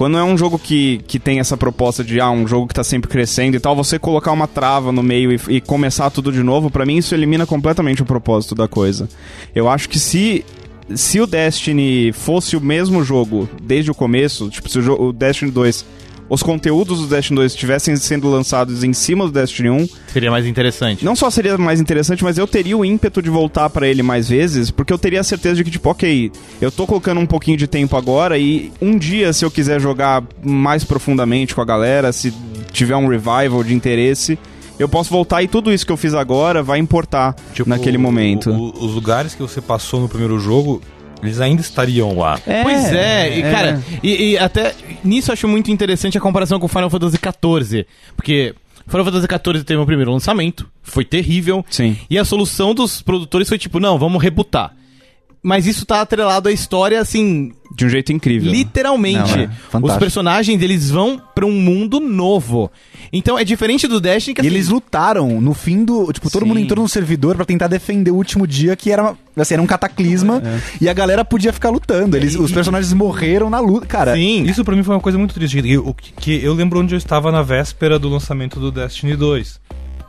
Quando é um jogo que, que tem essa proposta de, ah, um jogo que tá sempre crescendo e tal, você colocar uma trava no meio e, e começar tudo de novo, para mim isso elimina completamente o propósito da coisa. Eu acho que se se o Destiny fosse o mesmo jogo desde o começo, tipo, se o, o Destiny 2, os conteúdos do Destiny 2 estivessem sendo lançados em cima do Destiny 1, Seria mais interessante. não só seria mais interessante, mas eu teria o ímpeto de voltar pra ele mais vezes, porque eu teria a certeza de que, tipo, ok, eu tô colocando um pouquinho de tempo agora e um dia, se eu quiser jogar mais profundamente com a galera, se tiver um revival de interesse, eu posso voltar e tudo isso que eu fiz agora vai importar Tipo, naquele momento. o- o- os lugares que você passou no primeiro jogo, eles ainda estariam lá. Pois é, e cara, e, e até nisso eu acho muito interessante a comparação com Final Fantasy XIV. Porque Final Fantasy XIV teve um primeiro lançamento, foi terrível. Sim. E a solução dos produtores foi tipo, não, vamos rebutar. Mas isso tá atrelado à história, assim, De um jeito incrível. literalmente. Não, é. Os personagens, eles vão pra um mundo novo. Então é diferente do Destiny que E assim, eles lutaram no fim do. Tipo, todo Sim. mundo entrou no servidor pra tentar defender o último dia, que era, assim, era um cataclisma. E a galera podia ficar lutando. Eles, os personagens morreram na luta. Cara, Sim. Isso pra mim foi uma coisa muito triste. que, que eu lembro onde eu estava na véspera do lançamento do Destiny 2.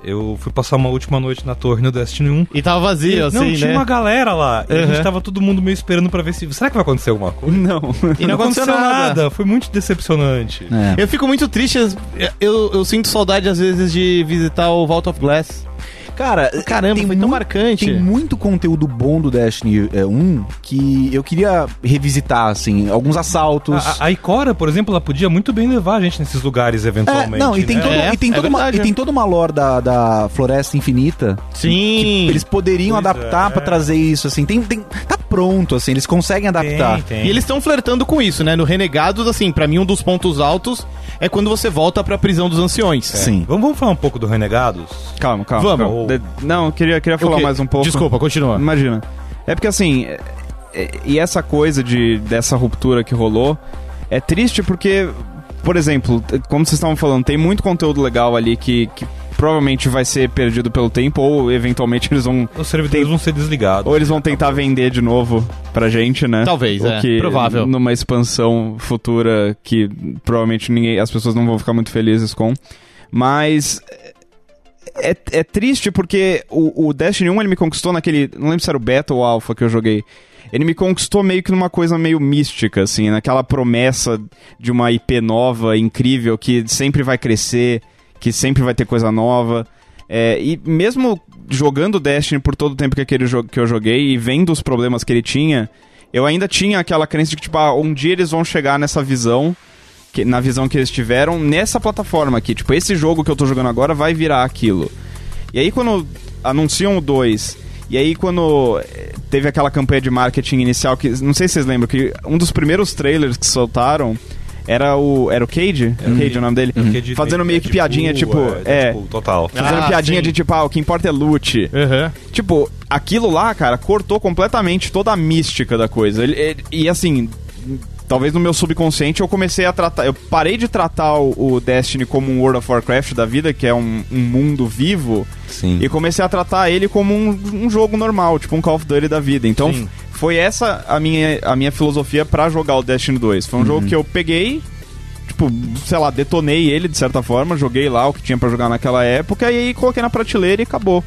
Eu fui passar uma última noite na torre no Destiny 1. E tava vazio, assim, não, tinha né? uma galera lá. E a Uhum. gente tava todo mundo meio esperando pra ver se. Será que vai acontecer alguma coisa? Não. E não aconteceu nada. Foi muito decepcionante. é. Eu fico muito triste, eu, eu sinto saudade às vezes de visitar o Vault of Glass. Cara, Caramba, foi tão marcante. Tem muito conteúdo bom do Destiny é, 1 que eu queria revisitar, assim, alguns assaltos. A, a Ikora, por exemplo, ela podia muito bem levar a gente nesses lugares É, eventualmente. não, e tem, né? todo- É, e, tem é toda uma, e tem é. toda uma lore da, da Floresta Infinita. Sim. Eles poderiam Pois adaptar é. pra trazer isso, assim. Tem, tem, tá pronto, assim, eles conseguem adaptar. Tem, tem. E eles estão flertando com isso, né? No Renegados, assim, pra mim um dos pontos altos é quando você volta pra prisão dos anciões. Sim. Vamos, vamos falar um pouco do Renegados? Calma, calma. Vamos. calma. De- Não, eu queria, queria falar mais um pouco. Desculpa, continua. Imagina. É porque assim. é- é- e essa coisa de, dessa ruptura que rolou é triste porque, por exemplo, como vocês estavam falando, tem muito conteúdo legal ali que, que provavelmente vai ser perdido pelo tempo, ou eventualmente eles vão. Os servidores vão ser desligados. Ou eles vão tentar vender de novo pra gente, né? Talvez, O é. que, Provável. Numa expansão futura que provavelmente ninguém, as pessoas não vão ficar muito felizes com. Mas é, é triste porque o, o Destiny 1 ele me conquistou naquele. Não lembro se era o Beta ou Alpha que eu joguei. Ele me conquistou meio que numa coisa meio mística, assim, naquela promessa de uma IP nova, incrível, que sempre vai crescer, que sempre vai ter coisa nova. É, e mesmo jogando Destiny por todo o tempo que, aquele jogo que eu joguei e vendo os problemas que ele tinha, eu ainda tinha aquela crença de que, tipo, ah, um dia eles vão chegar nessa visão, que- na visão que eles tiveram, nessa plataforma aqui. Tipo, esse jogo que eu tô jogando agora vai virar aquilo. E aí quando anunciam o 2, e aí quando eh, teve aquela campanha de marketing inicial, que não sei se vocês lembram, que um dos primeiros trailers que soltaram era o. Era o Cage? Era o Cage o nome dele? Porque de- Fazendo meio que Deadpool, piadinha, tipo. É. Total. Fazendo Ah, piadinha sim. de tipo, ah, o que importa é loot. Aham. Tipo, aquilo lá, cara, cortou completamente toda a mística da coisa. Ele- ele- e assim, talvez no meu subconsciente eu comecei a tratar. Eu parei de tratar o, o Destiny como um World of Warcraft da vida, que é um, um mundo vivo, Sim. e comecei a tratar ele como um, um jogo normal, tipo um Call of Duty da vida. Então, Sim. foi essa a minha, a minha filosofia pra jogar o Destiny 2. Foi um jogo que eu peguei. Tipo, sei lá, detonei ele de certa forma, joguei lá o que tinha pra jogar naquela época e aí coloquei na prateleira e acabou.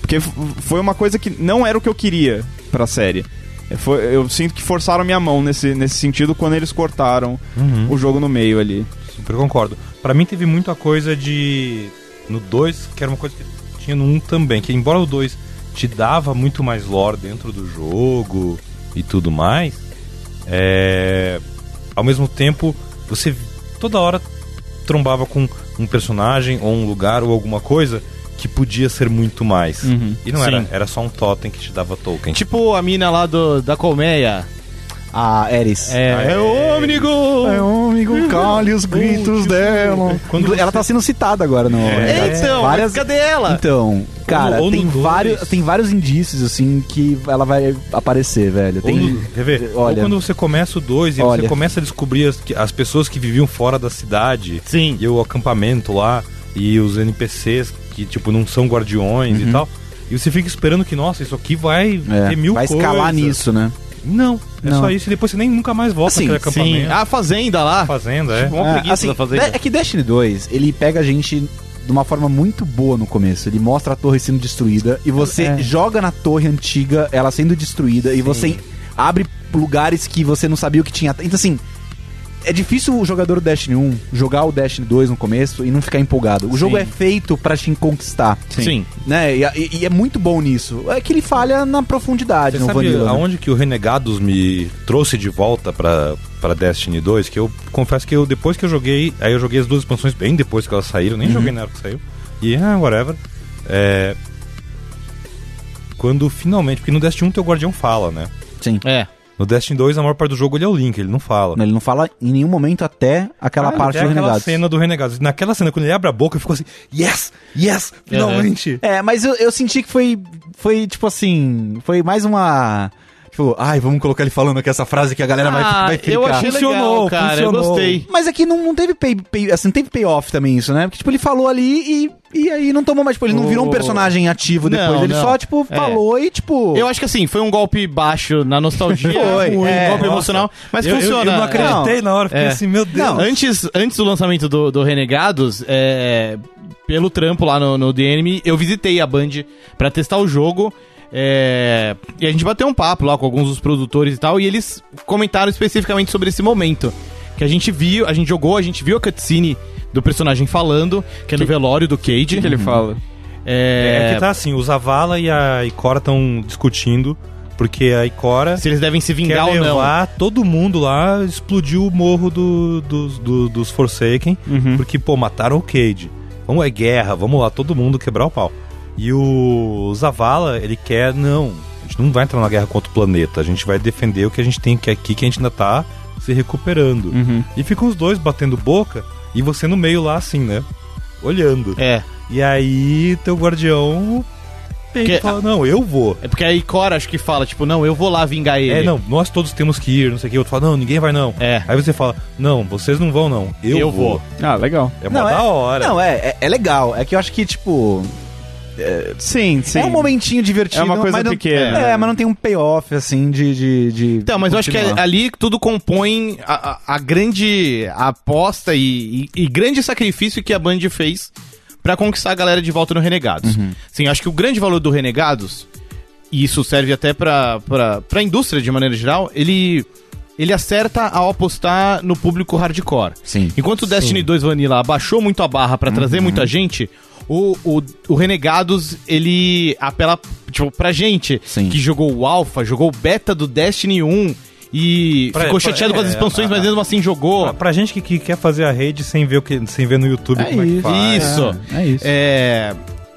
Porque foi uma coisa que não era o que eu queria pra série. É, foi- eu sinto que forçaram minha mão nesse, nesse sentido quando eles cortaram Uhum. o jogo no meio ali. Super concordo. Pra mim teve muita coisa de. No 2, que era uma coisa que tinha no 1 também. Que embora o 2 te dava muito mais lore dentro do jogo e tudo mais, é... ao mesmo tempo você toda hora trombava com um personagem ou um lugar ou alguma coisa que podia ser muito mais. Uhum. E não Sim. era, era só um totem que te dava token. Tipo a mina lá do, da colmeia. A Eris. É, é ômnigo! É ômnigo, cale os gritos dela. quando Ela tá sendo citada agora no. É, então, mas cadê ela? Então, cara, Ou no tem, dois. vários, tem vários indícios, assim, que ela vai aparecer, velho. Ou Tem, no- quer ver? Olha. Ou quando você começa o 2 e Olha. você começa a descobrir as, as pessoas que viviam fora da cidade Sim. e o acampamento lá e os NPCs que, tipo, não são guardiões e tal. E você fica esperando que, nossa, isso aqui vai é, ter mil vai escalar coisas. nisso, né? Não, é Não. só isso. E depois você nem nunca mais volta Assim, naquele Sim. acampamento. A fazenda lá. Fazenda, é. Uma preguiça assim, da fazenda. É que Destiny 2, ele pega a gente de uma forma muito boa no começo. Ele mostra a torre sendo destruída e você É. joga na torre antiga, ela sendo destruída, e você abre lugares que você não sabia o que tinha. Então, assim, é difícil o jogador do Destiny 1 jogar o Destiny 2 no começo e não ficar empolgado. O jogo Sim. é feito pra te conquistar. Sim. Né? E, e- e é muito bom nisso. É que ele falha na profundidade Você no sabe Vanilla. né? aonde que o Renegados me trouxe de volta pra, pra Destiny 2? Que eu confesso que eu, depois que eu joguei, aí eu joguei as duas expansões bem depois que elas saíram, nem joguei na hora que saiu. E, ah, whatever. É, quando finalmente, porque no Destiny 1 teu guardião fala, né? Sim. É. No Destiny 2, a maior parte do jogo ele é o Link, ele não fala. Ele não fala em nenhum momento até aquela Ah, parte até do aquela Renegados. cena do Renegados. Naquela cena, quando ele abre a boca, eu fico assim, yes, yes, finalmente. É, mas eu, eu senti que foi, foi, tipo assim, foi mais uma... Tipo, ai, vamos colocar ele falando aqui essa frase que a galera vai, Ah, vai eu clicar. achei Funcionou, legal, cara. Eu funcionou. gostei. Mas aqui não, não teve pay, pay- assim, não teve payoff também isso, né? Porque, tipo, ele falou ali e, e aí não tomou mais, tipo, ele não virou um Oh. personagem ativo depois. Não, ele não. só, tipo, É. falou e, tipo... Eu acho que assim, foi um golpe baixo na nostalgia. Foi, um é. golpe Nossa. emocional. Mas eu, eu- funciona. Eu, não acreditei na hora, fiquei É. assim, meu Deus. Não, Antes, antes do lançamento do, do Renegados, é, pelo trampo lá no, no DNM, eu visitei a Band pra testar o jogo. É, e a gente bateu um papo lá com alguns dos produtores e tal, e eles comentaram especificamente sobre esse momento. Que a gente viu, a gente jogou, a gente viu a cutscene do personagem falando, que é no velório do Cage. O que, que ele fala? É, É, que tá assim, o Zavala e a Ikora estão discutindo, porque a Ikora Se eles devem se vingar ou não. levar todo mundo lá, explodiu o morro do- dos- do- dos Forsaken, Uhum. porque, pô, mataram o Cade. Vamos, é guerra, vamos lá, todo mundo quebrar o pau. E o Zavala, ele quer, não, a gente não vai entrar na guerra contra o planeta, a gente vai defender o que a gente tem que aqui, que a gente ainda tá se recuperando. Uhum. E ficam os dois batendo boca, e você no meio lá assim, né? Olhando. É. E aí, teu guardião tem que falar, não, eu vou. É porque a Ikora acho que fala, tipo, não, eu vou lá vingar ele. É, não, nós todos temos que ir, não sei o que. Outro fala, não, ninguém vai não. É. Aí você fala, não, vocês não vão não, eu, Eu vou. vou. Ah, legal. É mó Não, da hora. Não, é, é, é legal. É que eu acho que, tipo... Sim, sim. É um momentinho divertido. É uma coisa mas não- pequena. É, mas não tem um payoff, assim, de... de, de Então, mas eu acho que continuar. ali tudo compõe a, a- a grande aposta e, e- e grande sacrifício que a Band fez pra conquistar a galera de volta no Renegados. Sim, acho que o grande valor do Renegados, e isso serve até pra, pra, pra indústria de maneira geral, ele, ele acerta ao apostar no público hardcore. Sim. Enquanto o Destiny 2 Vanilla abaixou muito a barra pra trazer muita gente, o, o, o Renegados, ele apela tipo, pra gente Sim. que jogou o Alpha, jogou o Beta do Destiny 1 e Pra- ficou pra- chateado com as é, expansões, a- mas mesmo assim jogou. Pra, pra gente que, que quer fazer a rede sem ver, o que, sem ver no YouTube É como é que isso. faz. Isso. É, é isso. É,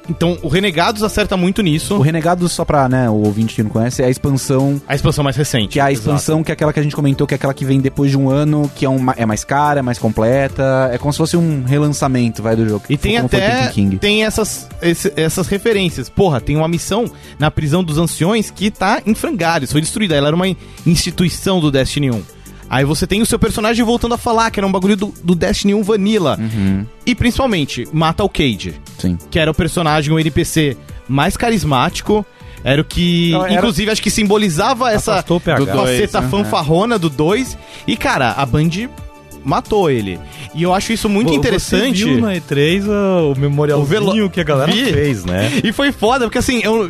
Então, o Renegados acerta muito nisso. O Renegado, só pra né, o ouvinte que não conhece, é a expansão A expansão mais recente. Que é a expansão que é aquela que a gente comentou, que é aquela que vem depois de um ano, que é, um, é mais cara, é mais completa. É como se fosse um relançamento, vai, do jogo. E tem até tem essas, esse- essas referências. Porra, tem uma missão na prisão dos anciões que tá em frangalhos, foi destruída. Ela era uma instituição do Destiny 1. Aí você tem o seu personagem voltando a falar que era um bagulho do, do Destiny 1 Vanilla. Uhum, E principalmente, mata o Cage, sim. que era o personagem, o NPC mais carismático. Era o que, Não, era- inclusive, acho que simbolizava essa faceta né? fanfarrona do 2. E, cara, a Band matou ele. E eu acho isso muito Vo- interessante. Você viu na E3 ah, o memorialzinho O velo- que a galera Vi. fez, né? E foi foda, porque assim, eu,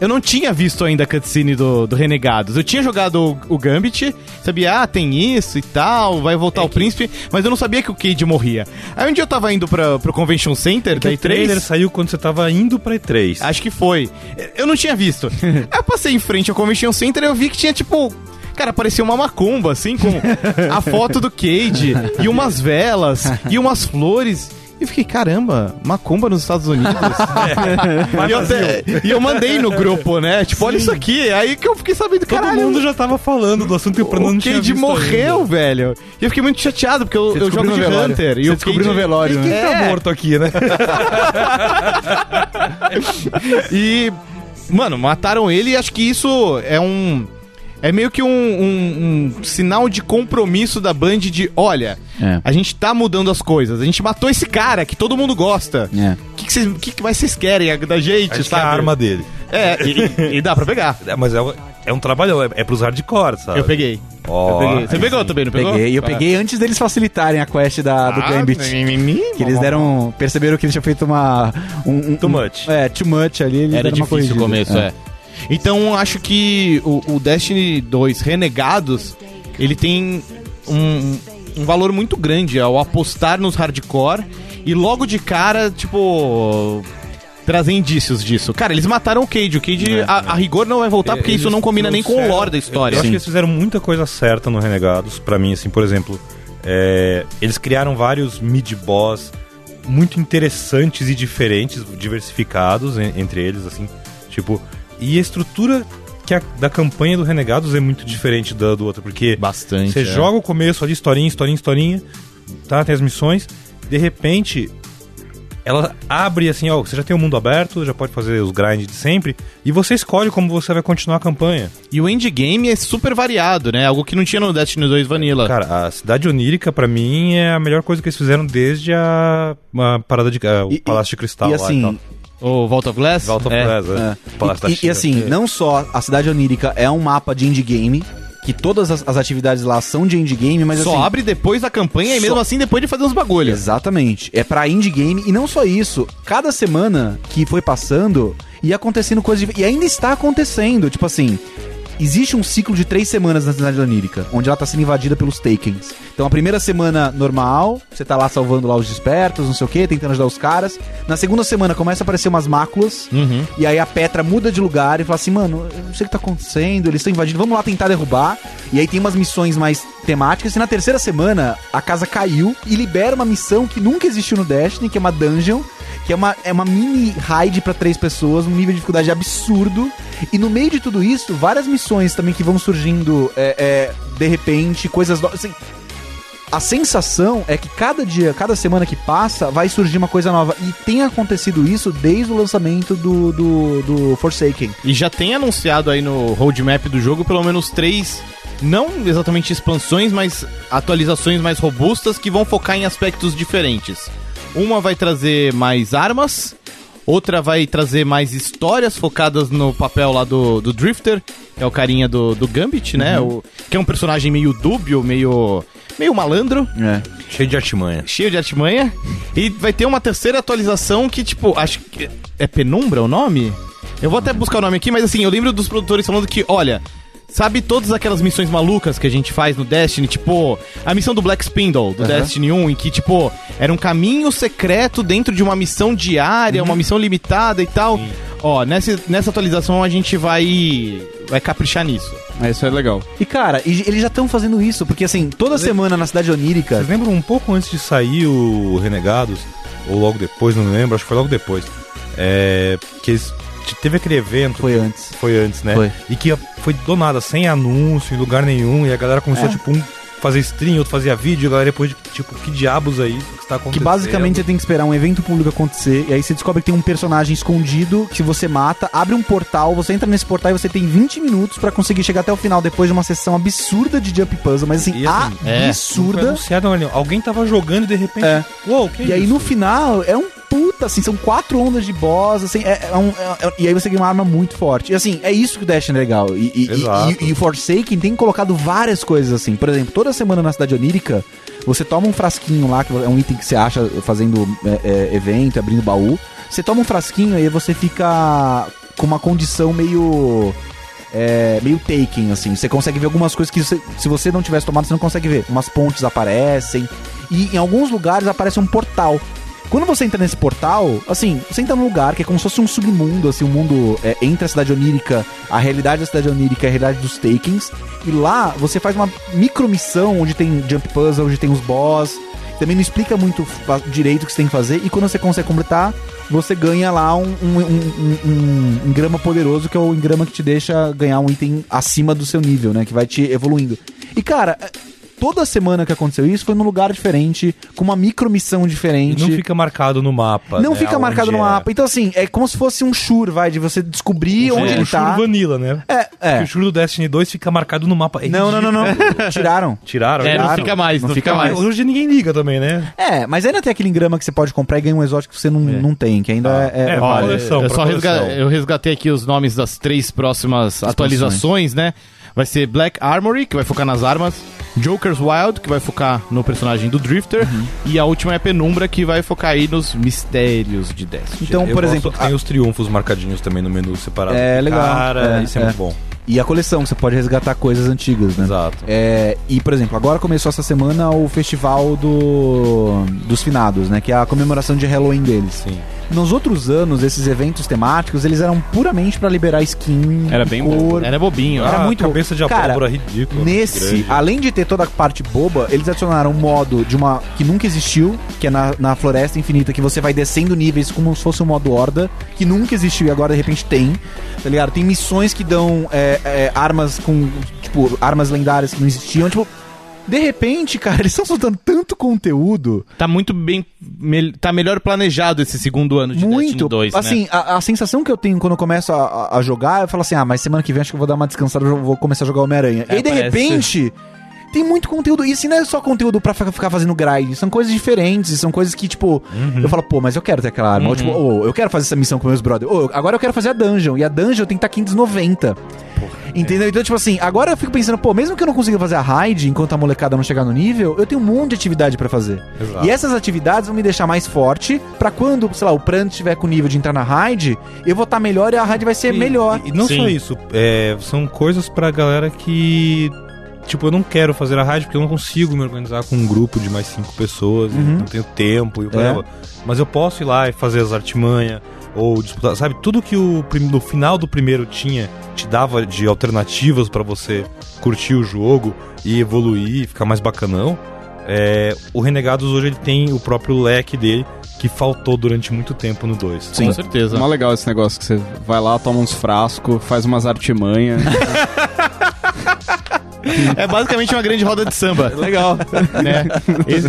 eu não tinha visto ainda a cutscene do, do Renegados. Eu tinha jogado o, o Gambit, sabia, ah, tem isso e tal, vai voltar o príncipe, mas eu não sabia que o Cade morria. Aí um dia eu tava indo pra, pro Convention Center da o trailer E3. saiu quando você tava indo pra E3. Acho que foi. Eu não tinha visto. Aí eu passei em frente ao Convention Center e eu vi que tinha tipo. Cara, parecia uma macumba, assim, com a foto do Cade e umas velas e umas flores. E fiquei, caramba, macumba nos Estados Unidos. e, eu até- e eu mandei no grupo, né? Tipo, olha isso aqui. Aí que eu fiquei sabendo, Todo caralho. mundo já tava falando do assunto e o Fernando não tinha visto morreu, ainda. velho. E eu fiquei muito chateado, porque eu, eu jogo de no velório. Hunter. E Você o descobriu Cade- no velório, Quem né? tá É. morto aqui, né? E, mano, mataram ele e acho que isso é um. É meio que um, um- um sinal de compromisso da Band de: olha, É. a gente tá mudando as coisas. A gente matou esse cara que todo mundo gosta. É. O que, que, vocês, o que, que mais vocês querem da gente, Acho que é sabe? a arma dele. É, e, e dá pra pegar. É, mas é, um- é um trabalhão, é, é pros hardcore, sabe? Eu peguei. Ó, eu peguei. Você pegou sim. também, não pegou? Peguei, eu peguei antes deles facilitarem a quest da, do Ah, Gambit. mimimi. Que eles deram. Perceberam que eles tinham feito uma. Um, um- Too um- much. É, too much ali. Eles Era difícil o começo, é. Então acho que o, o Destiny 2 Renegados, ele tem um, um valor muito grande ao apostar nos hardcore e logo de cara, tipo, trazer indícios disso. Cara, eles mataram o Cade. O Cade, a, a rigor, não vai voltar porque Eles isso não combina nem com o lore da história. Eu acho Sim. que eles fizeram muita coisa certa no Renegados, pra mim, assim, por exemplo, é, eles criaram vários mid-boss muito interessantes e diferentes, diversificados en- entre eles, assim, tipo, e a estrutura que a- da campanha do Renegados é muito diferente da do outro, porque Bastante. você é. joga o começo ali, historinha, historinha, historinha, tá, tem as missões, de repente ela abre assim, ó, você já tem o mundo aberto, já pode fazer os grinds de sempre, e você escolhe como você vai continuar a campanha. E o endgame é super variado, né? Algo que não tinha no Destiny 2 Vanilla. Cara, a cidade onírica, pra mim, é a melhor coisa que eles fizeram desde a, a parada de. a- o E- Palácio de Cristal E lá assim, e tal. O Vault of Glass? Vault of É. Glass, é. É. Da E, e, assim, não só a cidade onírica é um mapa de endgame, que todas as, as atividades lá são de endgame, mas Só assim. abre depois da campanha e Só- mesmo assim depois de fazer uns bagulhos. Exatamente. É pra indie game e não só isso. Cada semana que foi passando ia acontecendo coisas dif- e ainda está acontecendo. Tipo assim, existe um ciclo de três semanas na cidade onírica, onde ela tá sendo invadida pelos Takens. Então a primeira semana normal, você tá lá salvando lá os despertos, não sei o que, tentando ajudar os caras. Na segunda semana começa a aparecer umas máculas. Uhum. E aí a Petra muda de lugar e fala assim, mano, eu não sei o que tá acontecendo, eles estão invadindo, vamos lá tentar derrubar. E aí tem umas missões mais temáticas. E na terceira semana, a casa caiu e libera uma missão que nunca existiu no Destiny, que é uma dungeon, que é uma, é uma mini raid pra três pessoas, um nível de dificuldade absurdo. E no meio de tudo isso, várias missões também que vão surgindo, é, é, de repente, coisas... no- Assim, a sensação é que cada dia, cada semana que passa, vai surgir uma coisa nova. E tem acontecido isso desde o lançamento do, do, do Forsaken. E já tem anunciado aí no roadmap do jogo pelo menos três, não exatamente expansões, mas atualizações mais robustas que vão focar em aspectos diferentes. Uma vai trazer mais armas, outra vai trazer mais histórias focadas no papel lá do, do Drifter, que é o carinha do, do Gambit, né? O, que é um personagem meio dúbio, meio, meio malandro É. Cheio de artimanha. cheio de artimanha. E vai ter uma terceira atualização que, tipo, acho que. É Penumbra o nome? Eu vou até buscar o nome aqui, mas assim, eu lembro dos produtores falando que, olha. Sabe todas aquelas missões malucas que a gente faz no Destiny? Tipo, a missão do Black Spindle, do Destiny 1, em que, tipo, era um caminho secreto dentro de uma missão diária, uma missão limitada e tal. Ó, nessa, nessa atualização a gente vai. vai caprichar nisso. Isso é legal. E cara, e- eles já estão fazendo isso, porque assim, toda semana na cidade onírica. Vocês lembram um pouco antes de sair o Renegados? Ou logo depois, não me lembro, acho que foi logo depois. É. Que eles. Teve aquele evento. Foi antes. Foi antes, né? Foi. E que foi do nada, sem anúncio, em lugar nenhum, e a galera começou, É. tipo, um fazer stream, outro fazia vídeo, e a galera depois, tipo, que diabos é isso que está acontecendo? Que basicamente você tem que esperar um evento público acontecer, e aí você descobre que tem um personagem escondido que você mata, abre um portal, você entra nesse portal e você tem 20 minutos pra conseguir chegar até o final depois de uma sessão absurda de jump puzzle, mas assim, E assim, é. Foi absurda. anunciado, olha, alguém tava jogando e de repente. É. Uou, que E aí isso? no final é um puta, assim, são quatro ondas de boss, assim, é, é um, é- é- e aí você ganha uma arma muito forte. E assim, é isso que o Destiny é legal. E, e, e, e o Forsaken tem colocado várias coisas assim. Por exemplo, toda semana na Cidade Onírica, você toma um frasquinho lá, que é um item que você acha fazendo é, é, evento, abrindo baú. Você toma um frasquinho e aí você fica com uma condição meio. É, meio taken, assim. Você consegue ver algumas coisas que você- se você não tivesse tomado, você não consegue ver. Umas pontes aparecem. E em alguns lugares aparece um portal. Quando você entra nesse portal, assim, você entra num lugar que é como se fosse um submundo, assim, um mundo é, entre a cidade onírica, a realidade da cidade onírica e a realidade dos takings. E lá você faz uma micromissão onde tem jump puzzle, onde tem os boss. também não explica muito direito o que você tem que fazer. E quando você consegue completar, você ganha lá um, um, um, um, um engrama poderoso, que é o engrama que te deixa ganhar um item acima do seu nível, né? Que vai te evoluindo. E cara, toda semana que aconteceu isso foi num lugar diferente, com uma micromissão E diferente. não fica marcado no mapa. Não né, fica aonde marcado no é. mapa. Então, assim, é como se fosse um shure, vai, de você descobrir onde É, ele o Shuro tá. Vanilla, né? É, Porque é. o Shuro do Destiny 2 fica marcado no mapa. É Não, não, não, não. Tiraram. Tiraram? É, não Claro, fica mais, não, não fica, fica mais. Hoje ninguém liga também, né? É, mas ainda tem aquele engrama que você pode comprar e ganha um exótico que você não, não tem, que ainda é, é, É, válido. Olha, coleção, eu só resga- coleção. eu resgatei aqui os nomes das três próximas atualizações, né? Vai ser Black Armory, que vai focar nas armas. Joker's Wild, que vai focar no personagem do Drifter. Uhum. E a última é Penumbra, que vai focar aí nos mistérios de Destiny. Então, Eu por gosto exemplo, que tem os triunfos marcadinhos também no menu separado. É, legal. Cara, É, isso é, é. muito bom. E a coleção, você pode resgatar coisas antigas, né? Exato. É, e, por exemplo, agora começou essa semana o festival do, dos finados, né? Que é a comemoração de Halloween deles. Sim. Nos outros anos, esses eventos temáticos, eles eram puramente pra liberar skin, Era bem cor. Era bobinho. Era ah, muito cabeça de Cara, abóbora ridícula. Nesse, grande. além de ter toda a parte boba, eles adicionaram um modo de uma que nunca existiu, que é na, na Floresta Infinita, que você vai descendo níveis como se fosse um modo horda, que nunca existiu e agora de repente tem, tá ligado? Tem missões que dão é, é, armas com, tipo, armas lendárias que não existiam, tipo... De repente, cara, eles estão soltando tanto conteúdo, Tá muito bem. mel- tá melhor planejado esse segundo ano de muito. Destiny 2, né? assim, a, a sensação que eu tenho quando eu começo a, a- jogar, eu falo assim: ah, mas semana que vem acho que eu vou dar uma descansada, eu vou começar a jogar Homem-Aranha. É, e aí, de parece- repente. Tem muito conteúdo. E assim, não é só conteúdo pra ficar fazendo grind. São coisas diferentes. São coisas que, tipo, eu falo, pô, mas eu quero ter aquela arma. Ou, tipo, ô, eu quero fazer essa missão com meus brothers. Ou, agora eu quero fazer a dungeon. E a dungeon tem que estar 590. Entendeu? Então, tipo assim, agora eu fico pensando, pô, mesmo que eu não consiga fazer a raid enquanto a molecada não chegar no nível, eu tenho um monte de atividade pra fazer. Exato. E essas atividades vão me deixar mais forte pra quando, sei lá, o Pran estiver com o nível de entrar na raid, eu vou estar melhor e a raid vai ser E- melhor. E, não Sim. só isso, é, são coisas pra galera que. Tipo, eu não quero fazer a rádio porque eu não consigo me organizar com um grupo de mais cinco pessoas, Uhum. não tenho tempo e o É. Mas eu posso ir lá e fazer as artimanhas, ou disputar, sabe? Tudo que o no final do primeiro tinha, te dava de alternativas pra você curtir o jogo e evoluir, e ficar mais bacanão. É, o Renegados hoje ele tem o próprio leque dele, que faltou durante muito tempo no 2. Com certeza. Mó legal esse negócio que você vai lá, toma uns frascos, faz umas artimanhas. É basicamente uma grande roda de samba. Legal. Né?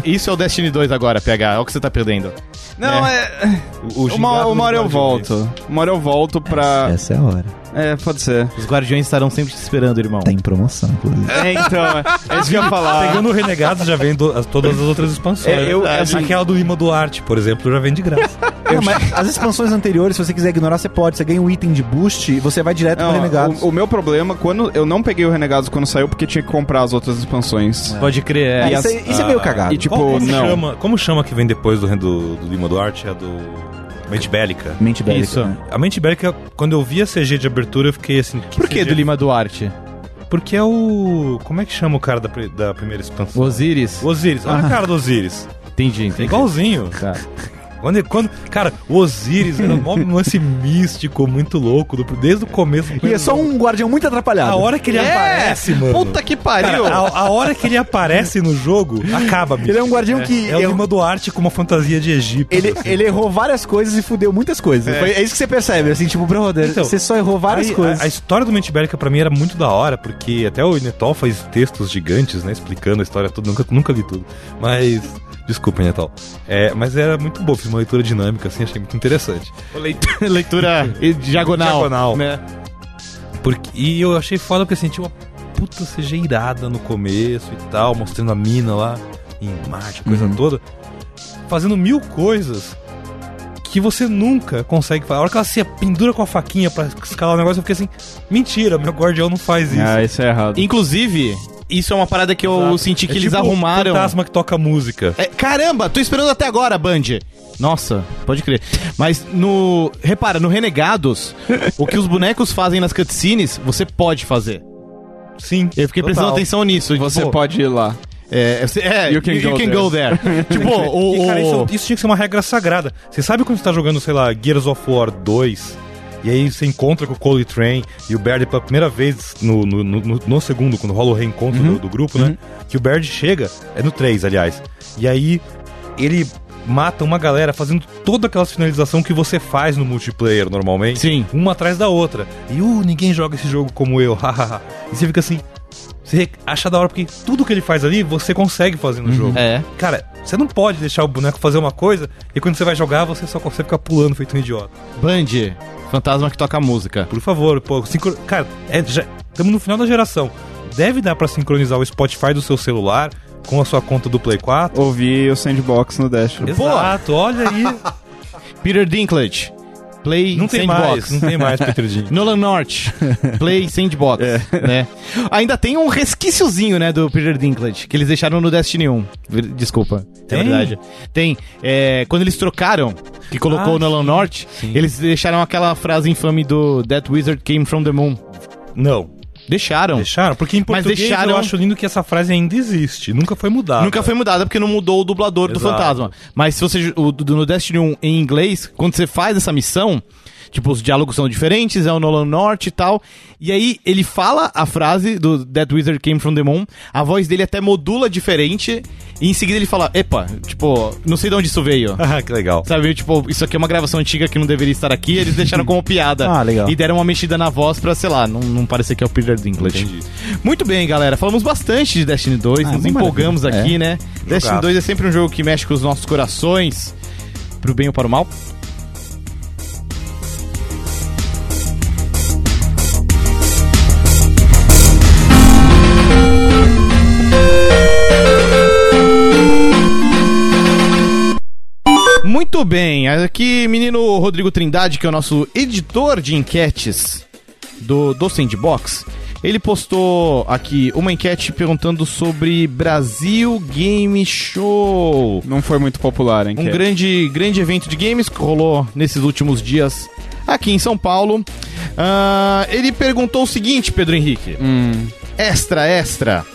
Isso é o Destiny 2 agora, PH. Olha o que você tá perdendo. Não, é. O, o Uma, uma hora eu volto. Uma hora eu volto pra. Essa é a hora. É, pode ser. Os guardiões estarão sempre te esperando, irmão. Tá em promoção, inclusive. É, então, é, é isso que eu ia falar. Pegando o Renegados já vem do- as- todas as outras expansões. É, eu- Verdade. assim- Aquela do Lima Duarte, por exemplo, já vem de graça. Não, mas as expansões anteriores, se você quiser ignorar, você pode. Você ganha um item de boost e você vai direto Não, pro Renegados. o, o meu problema, quando eu não peguei o Renegados quando saiu, porque tinha que comprar as outras expansões. Pode crer. É, É. isso, é- isso é meio cagado. E tipo, Qual- como, não. Chama, como chama que vem depois do, do, do Lima Duarte? É do Mente Bélica. Mente bélica. Isso. né? A Mente Bélica, quando eu vi a CG de abertura, eu fiquei assim... Por que CG? do Lima Duarte? Porque é o... Como é que chama o cara da, da primeira expansão? Osiris? Osiris. Olha a cara do Osiris. Entendi, É entendi. igualzinho. Tá. Quando, quando, cara, o Osiris era um lance místico, muito louco, do- desde o começo. E é só um guardião muito atrapalhado. A hora que ele É! aparece, mano. Puta que Cara, pariu! a, a hora que ele aparece no jogo, acaba, bicho. Ele é um guardião que. É o Lima Duarte com uma fantasia de Egito. ele, assim. ele errou várias coisas e fudeu muitas coisas. Foi- É, isso que você percebe, assim, tipo, brother, Então, você só errou várias Aí, coisas. A, a história do Mente Bélica pra mim era muito da hora, porque até o Netol faz textos gigantes, né? Explicando a história toda. Nunca, nunca li tudo. Mas. Desculpa, Netol. É, mas era muito bom, fiz uma leitura dinâmica, assim, achei muito interessante. Leitura, leitura diagonal. Diagonal. Né? Porque, e eu achei foda porque assim, tinha uma puta CG irada no começo e tal, mostrando a mina lá em Marte, coisa Uhum. toda. Fazendo mil coisas que você nunca consegue fazer. A hora que ela se pendura com a faquinha pra escalar o negócio, eu fiquei assim, mentira, meu guardião não faz isso. Ah, isso é errado. Inclusive, isso é uma parada que eu Exato. senti que É eles tipo arrumaram. fantasma que toca música. É, caramba, tô esperando até agora, Band. Nossa, pode crer. Mas no. Repara, no Renegados, o que os bonecos fazem nas cutscenes, você pode fazer. Sim. Eu fiquei prestando total. atenção nisso. Você tipo, pode ir lá. É, você- é, You can go there. go there. tipo, o. E, cara, isso, isso tinha que ser uma regra sagrada. Você sabe quando você tá jogando, sei lá, Gears of War 2, e aí você encontra com o Cole Train e o Baird pela primeira vez no, no, no- no segundo, quando rola o reencontro do, do grupo, né? Que o Baird chega, é no 3, aliás. E aí ele mata uma galera fazendo toda aquela finalização que você faz no multiplayer normalmente. Sim. Uma atrás da outra. E, uh, ninguém joga esse jogo como eu, hahaha. e você fica assim. Você acha da hora porque tudo que ele faz ali você consegue fazer no jogo. É. Cara, você não pode deixar o boneco fazer uma coisa e quando você vai jogar você só consegue ficar pulando feito um idiota. Band, fantasma que toca música. Por favor, pô, sincro... cara, estamos no final da geração. Deve dar pra sincronizar o Spotify do seu celular com a sua conta do Play 4. Ouvi o Sandbox no Dash. Exato, olha aí. Peter Dinklage, Play Não tem Sandbox. mais, não tem mais Peter Dinklage. Nolan North, Play Sandbox, né? Ainda tem um resquíciozinho, né, do Peter Dinklage, que eles deixaram no Destiny 1. Vir- Desculpa, Tem? é verdade. Tem. É, quando eles trocaram, que colocou Ah, o Nolan sim, North, sim. eles deixaram aquela frase infame do That Wizard Came From The Moon. Não. Deixaram. Deixaram? Porque em Mas português deixaram- eu acho lindo que essa frase ainda existe. Nunca foi mudada. Nunca foi mudada porque não mudou o dublador do Exato. fantasma. Mas se você. O, do- no Destiny 1 em inglês, quando você faz essa missão, tipo, os diálogos são diferentes, é o Nolan North e tal. E aí ele fala a frase do That Wizard Came from the Moon, a voz dele até modula diferente, e em seguida ele fala, epa, tipo, não sei de onde isso veio. Ah, que legal. Sabe, tipo, isso aqui é uma gravação antiga que não deveria estar aqui, eles deixaram como piada. Ah, legal. E deram uma mexida na voz pra, sei lá, não, não parecer que é o Peter Dinklage. Entendi. Muito bem, galera. Falamos bastante de Destiny 2, Ah, nos empolgamos maravilha. aqui, né? Destiny 2 é sempre um jogo que mexe com os nossos corações, pro bem ou para o mal. Muito bem, aqui menino Rodrigo Trindade, que é o nosso editor de enquetes do, do Sandbox, ele postou aqui uma enquete perguntando sobre Brasil Game Show. Não foi muito popular, hein? Um grande, grande evento de games que rolou nesses últimos dias aqui em São Paulo. Ah, ele perguntou o seguinte, Pedro Henrique. Hum, Extra, extra.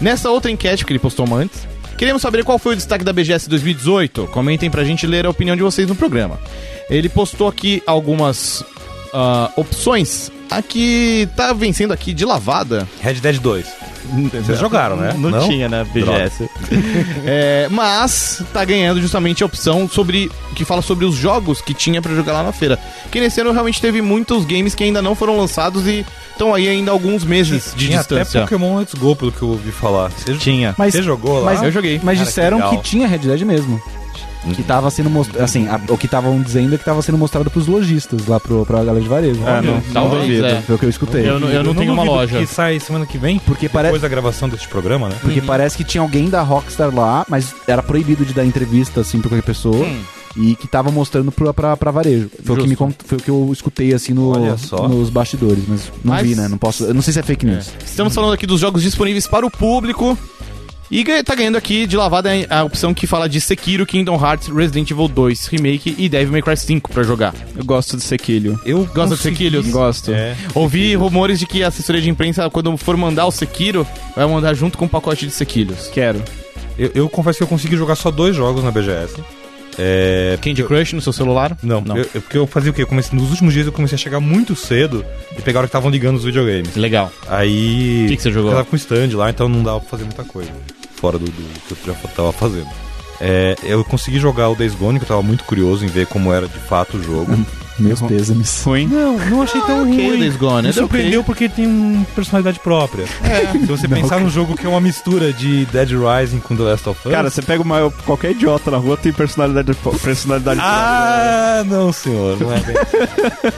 Nessa outra enquete que ele postou uma antes, queremos saber qual foi o destaque da BGS 2018. Comentem pra gente ler a opinião de vocês no programa. Ele postou aqui algumas ah, opções. Aqui tá vencendo aqui de lavada. Red Dead 2. Vocês jogaram, né? Não, Não? tinha na BGS. É, mas tá ganhando justamente a opção sobre que fala sobre os jogos que tinha pra jogar lá na feira. Que nesse ano realmente teve muitos games que ainda não foram lançados e estão aí ainda alguns meses de Tinha até distância. Pokémon Let's Go, pelo que eu ouvi falar. Você, Tinha. Mas, você jogou lá? mas, Eu joguei. Mas Cara, disseram que que, tinha Red Dead mesmo. Que tava sendo mostrado. Assim, a- o que estavam dizendo é que tava sendo mostrado pros lojistas lá pro, pra galera de varejo. É, não, não duvido. é. Foi o que eu escutei. Eu não- eu não tenho uma loja. Que sai semana que vem, Porque depois parece. da gravação deste programa, né? Porque parece que tinha alguém da Rockstar lá, mas era proibido de dar entrevista assim pra qualquer pessoa. Hum. E que tava mostrando pra, pra, pra varejo. Foi o, que me, foi o que eu escutei assim no, nos bastidores, mas não Mas- vi, né? Não posso. Eu não sei se é fake news. Estamos falando aqui dos jogos disponíveis para o público. E tá ganhando aqui de lavada a opção que fala de Sekiro, Kingdom Hearts, Resident Evil 2 Remake e Devil May Cry 5 pra jogar. eu gosto de Sequilho. Eu Gosta de Sekiro? Gosto. É. Ouvi rumores de que a assessoria de imprensa, quando for mandar o Sekiro, vai mandar junto com um pacote de Sekiros. Quero. Eu, eu confesso que eu consegui jogar só dois jogos na BGS. É. Candy Crush no seu celular? Não, Não. eu- eu- porque eu fazia o quê? Eu comecei, nos últimos dias eu comecei a chegar muito cedo e pegar a hora que estavam ligando os videogames. Legal. Aí. O que que você jogou? Eu tava com stand lá, então não dava pra fazer muita coisa. Fora do, do que eu já tava fazendo. É, eu consegui jogar o Days Gone, que eu tava muito curioso em ver como era de fato o jogo. Meus pêsames. Ruim. Não, não achei tão ok, ruim. Days Gone, Me é surpreendeu ok. porque tem uma personalidade própria. Se você pensar num jogo que é uma mistura de Dead Rising com The Last of Us. Cara, você pega uma, qualquer idiota na rua, tem personalidade, personalidade Ah, não, senhor. Não é bem.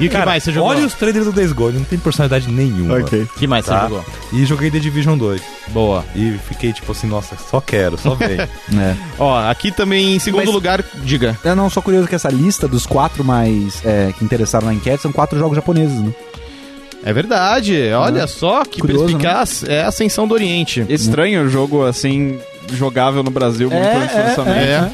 E o que mais você jogou? Olha os trailers do Days Gone, não tem personalidade nenhuma. Ok. O que mais Tá. você jogou? E joguei The Division 2. Boa. E fiquei tipo assim, nossa, só quero, só vem. É. Ó, aqui também em segundo Mas- lugar, diga. Eu não sou curioso que essa lista dos quatro mais é, que interessaram na enquete são quatro jogos japoneses, né? É verdade, olha só que Curioso, perspicaz. É a Ascensão do Oriente. Estranho o jogo assim, jogável no Brasil, muito É, antes do é, lançamento. É.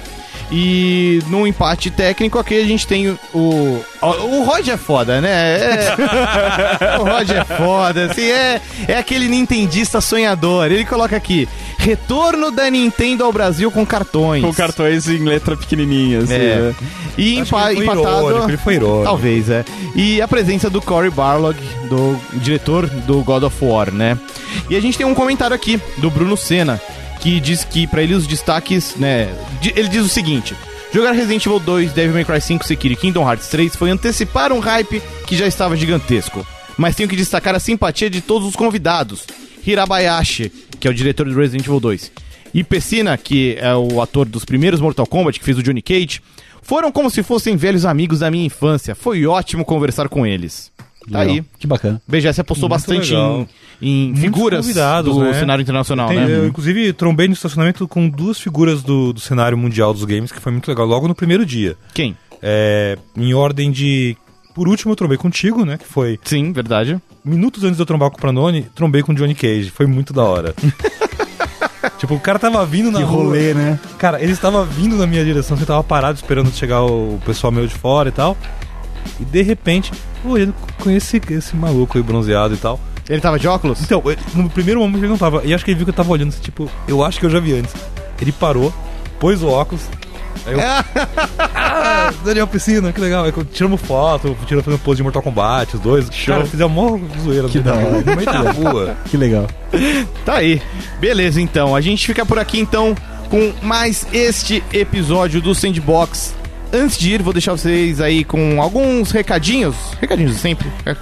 E no empate técnico aqui a gente tem o. O, o Rod é foda, né? É- o Rod é foda, assim, é, é aquele nintendista sonhador. Ele coloca aqui: retorno da Nintendo ao Brasil com cartões. Com cartões em letra pequenininha, assim, É. né? E empa ele empatado. irônico, ele foi irônico. Talvez, é. E a presença do Cory Barlog, do diretor do God of War, né? E a gente tem um comentário aqui do Bruno Senna, que diz que pra ele os destaques, né, ele diz o seguinte: Jogar Resident Evil 2, Devil May Cry 5, Sekiro e Kingdom Hearts 3 foi antecipar um hype que já estava gigantesco. Mas tenho que destacar a simpatia de todos os convidados. Hirabayashi, que é o diretor do Resident Evil 2, e Pessina, que é o ator dos primeiros Mortal Kombat, que fez o Johnny Cage, foram como se fossem velhos amigos da minha infância. Foi ótimo conversar com eles. Tá Legal. aí. Que bacana. BGS apostou Muito bastante legal. em, em figuras do né? cenário internacional, Tem- né? Eu, inclusive, trombei no estacionamento com duas figuras do, do cenário mundial dos games, que foi muito legal, logo no primeiro dia. Quem? É, em ordem de. Por último, eu trombei contigo, né? Que foi Sim, verdade. minutos antes de eu trombar com o Pranoni, trombei com o Johnny Cage. Foi muito da hora. tipo, o cara tava vindo na Que rua. rolê, né? Cara, ele estava vindo na minha direção, você tava parado esperando chegar o pessoal meu de fora e tal. E de repente, eu conheci esse maluco aí bronzeado e tal. Ele tava de óculos? Então, ele- no primeiro momento ele não tava. E acho que ele viu que eu tava olhando, assim, tipo, eu acho que eu já vi antes. Ele parou, pôs o óculos. Aí eu. ah, Daniel Piscina, que legal. Aí tiramos foto, tiramos fazendo pose de Mortal Kombat, os dois. Show. Cara, fizemos uma zoeira Que no da hora. no meio da rua. Que legal. Tá aí. Beleza, então. A gente fica por aqui, então, com mais este episódio do Sandbox. Antes de ir, vou deixar vocês aí com alguns recadinhos. Recadinhos sempre. É,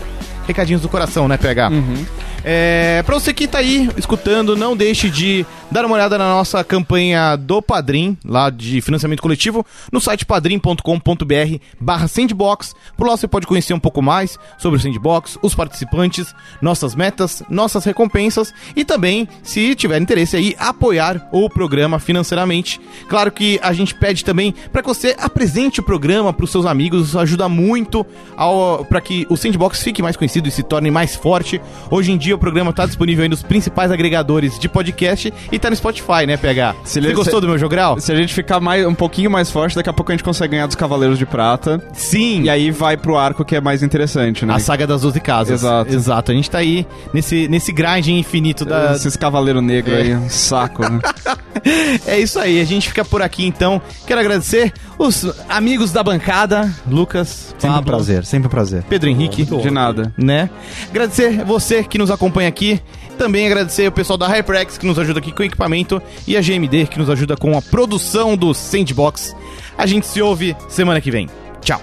Recadinhos do coração, né, PH? É, pra você que tá aí escutando, não deixe de dar uma olhada na nossa campanha do Padrim, lá de financiamento coletivo, no site padrim.com.br barra Sandbox. Por lá você pode conhecer um pouco mais sobre o Sandbox, os participantes, nossas metas, nossas recompensas e também, se tiver interesse aí, apoiar o programa financeiramente. Claro que a gente pede também para que você apresente o programa para os seus amigos, isso ajuda muito para que o Sandbox fique mais conhecido e se torne mais forte. Hoje em dia o programa está disponível aí nos principais agregadores de podcast e tá no Spotify, né, PH? Se Você gostou se- do meu jogral? Se a gente ficar mais, um pouquinho mais forte, daqui a pouco a gente consegue ganhar dos Cavaleiros de Prata. Sim! E aí vai pro arco que é mais interessante, né? A saga das 12 casas. Exato. Exato. A gente tá aí nesse, nesse grind infinito da, Esses Cavaleiros Negros aí, um saco, né? É isso aí, a gente fica por aqui então. Quero agradecer os amigos da bancada, Lucas, Sempre um prazer, sempre um prazer. Pedro Henrique, De nada. né? Agradecer você que nos acompanha aqui. Também agradecer o pessoal da HyperX que nos ajuda aqui com o equipamento e a GMD que nos ajuda com a produção do Sandbox. A gente se ouve semana que vem. Tchau.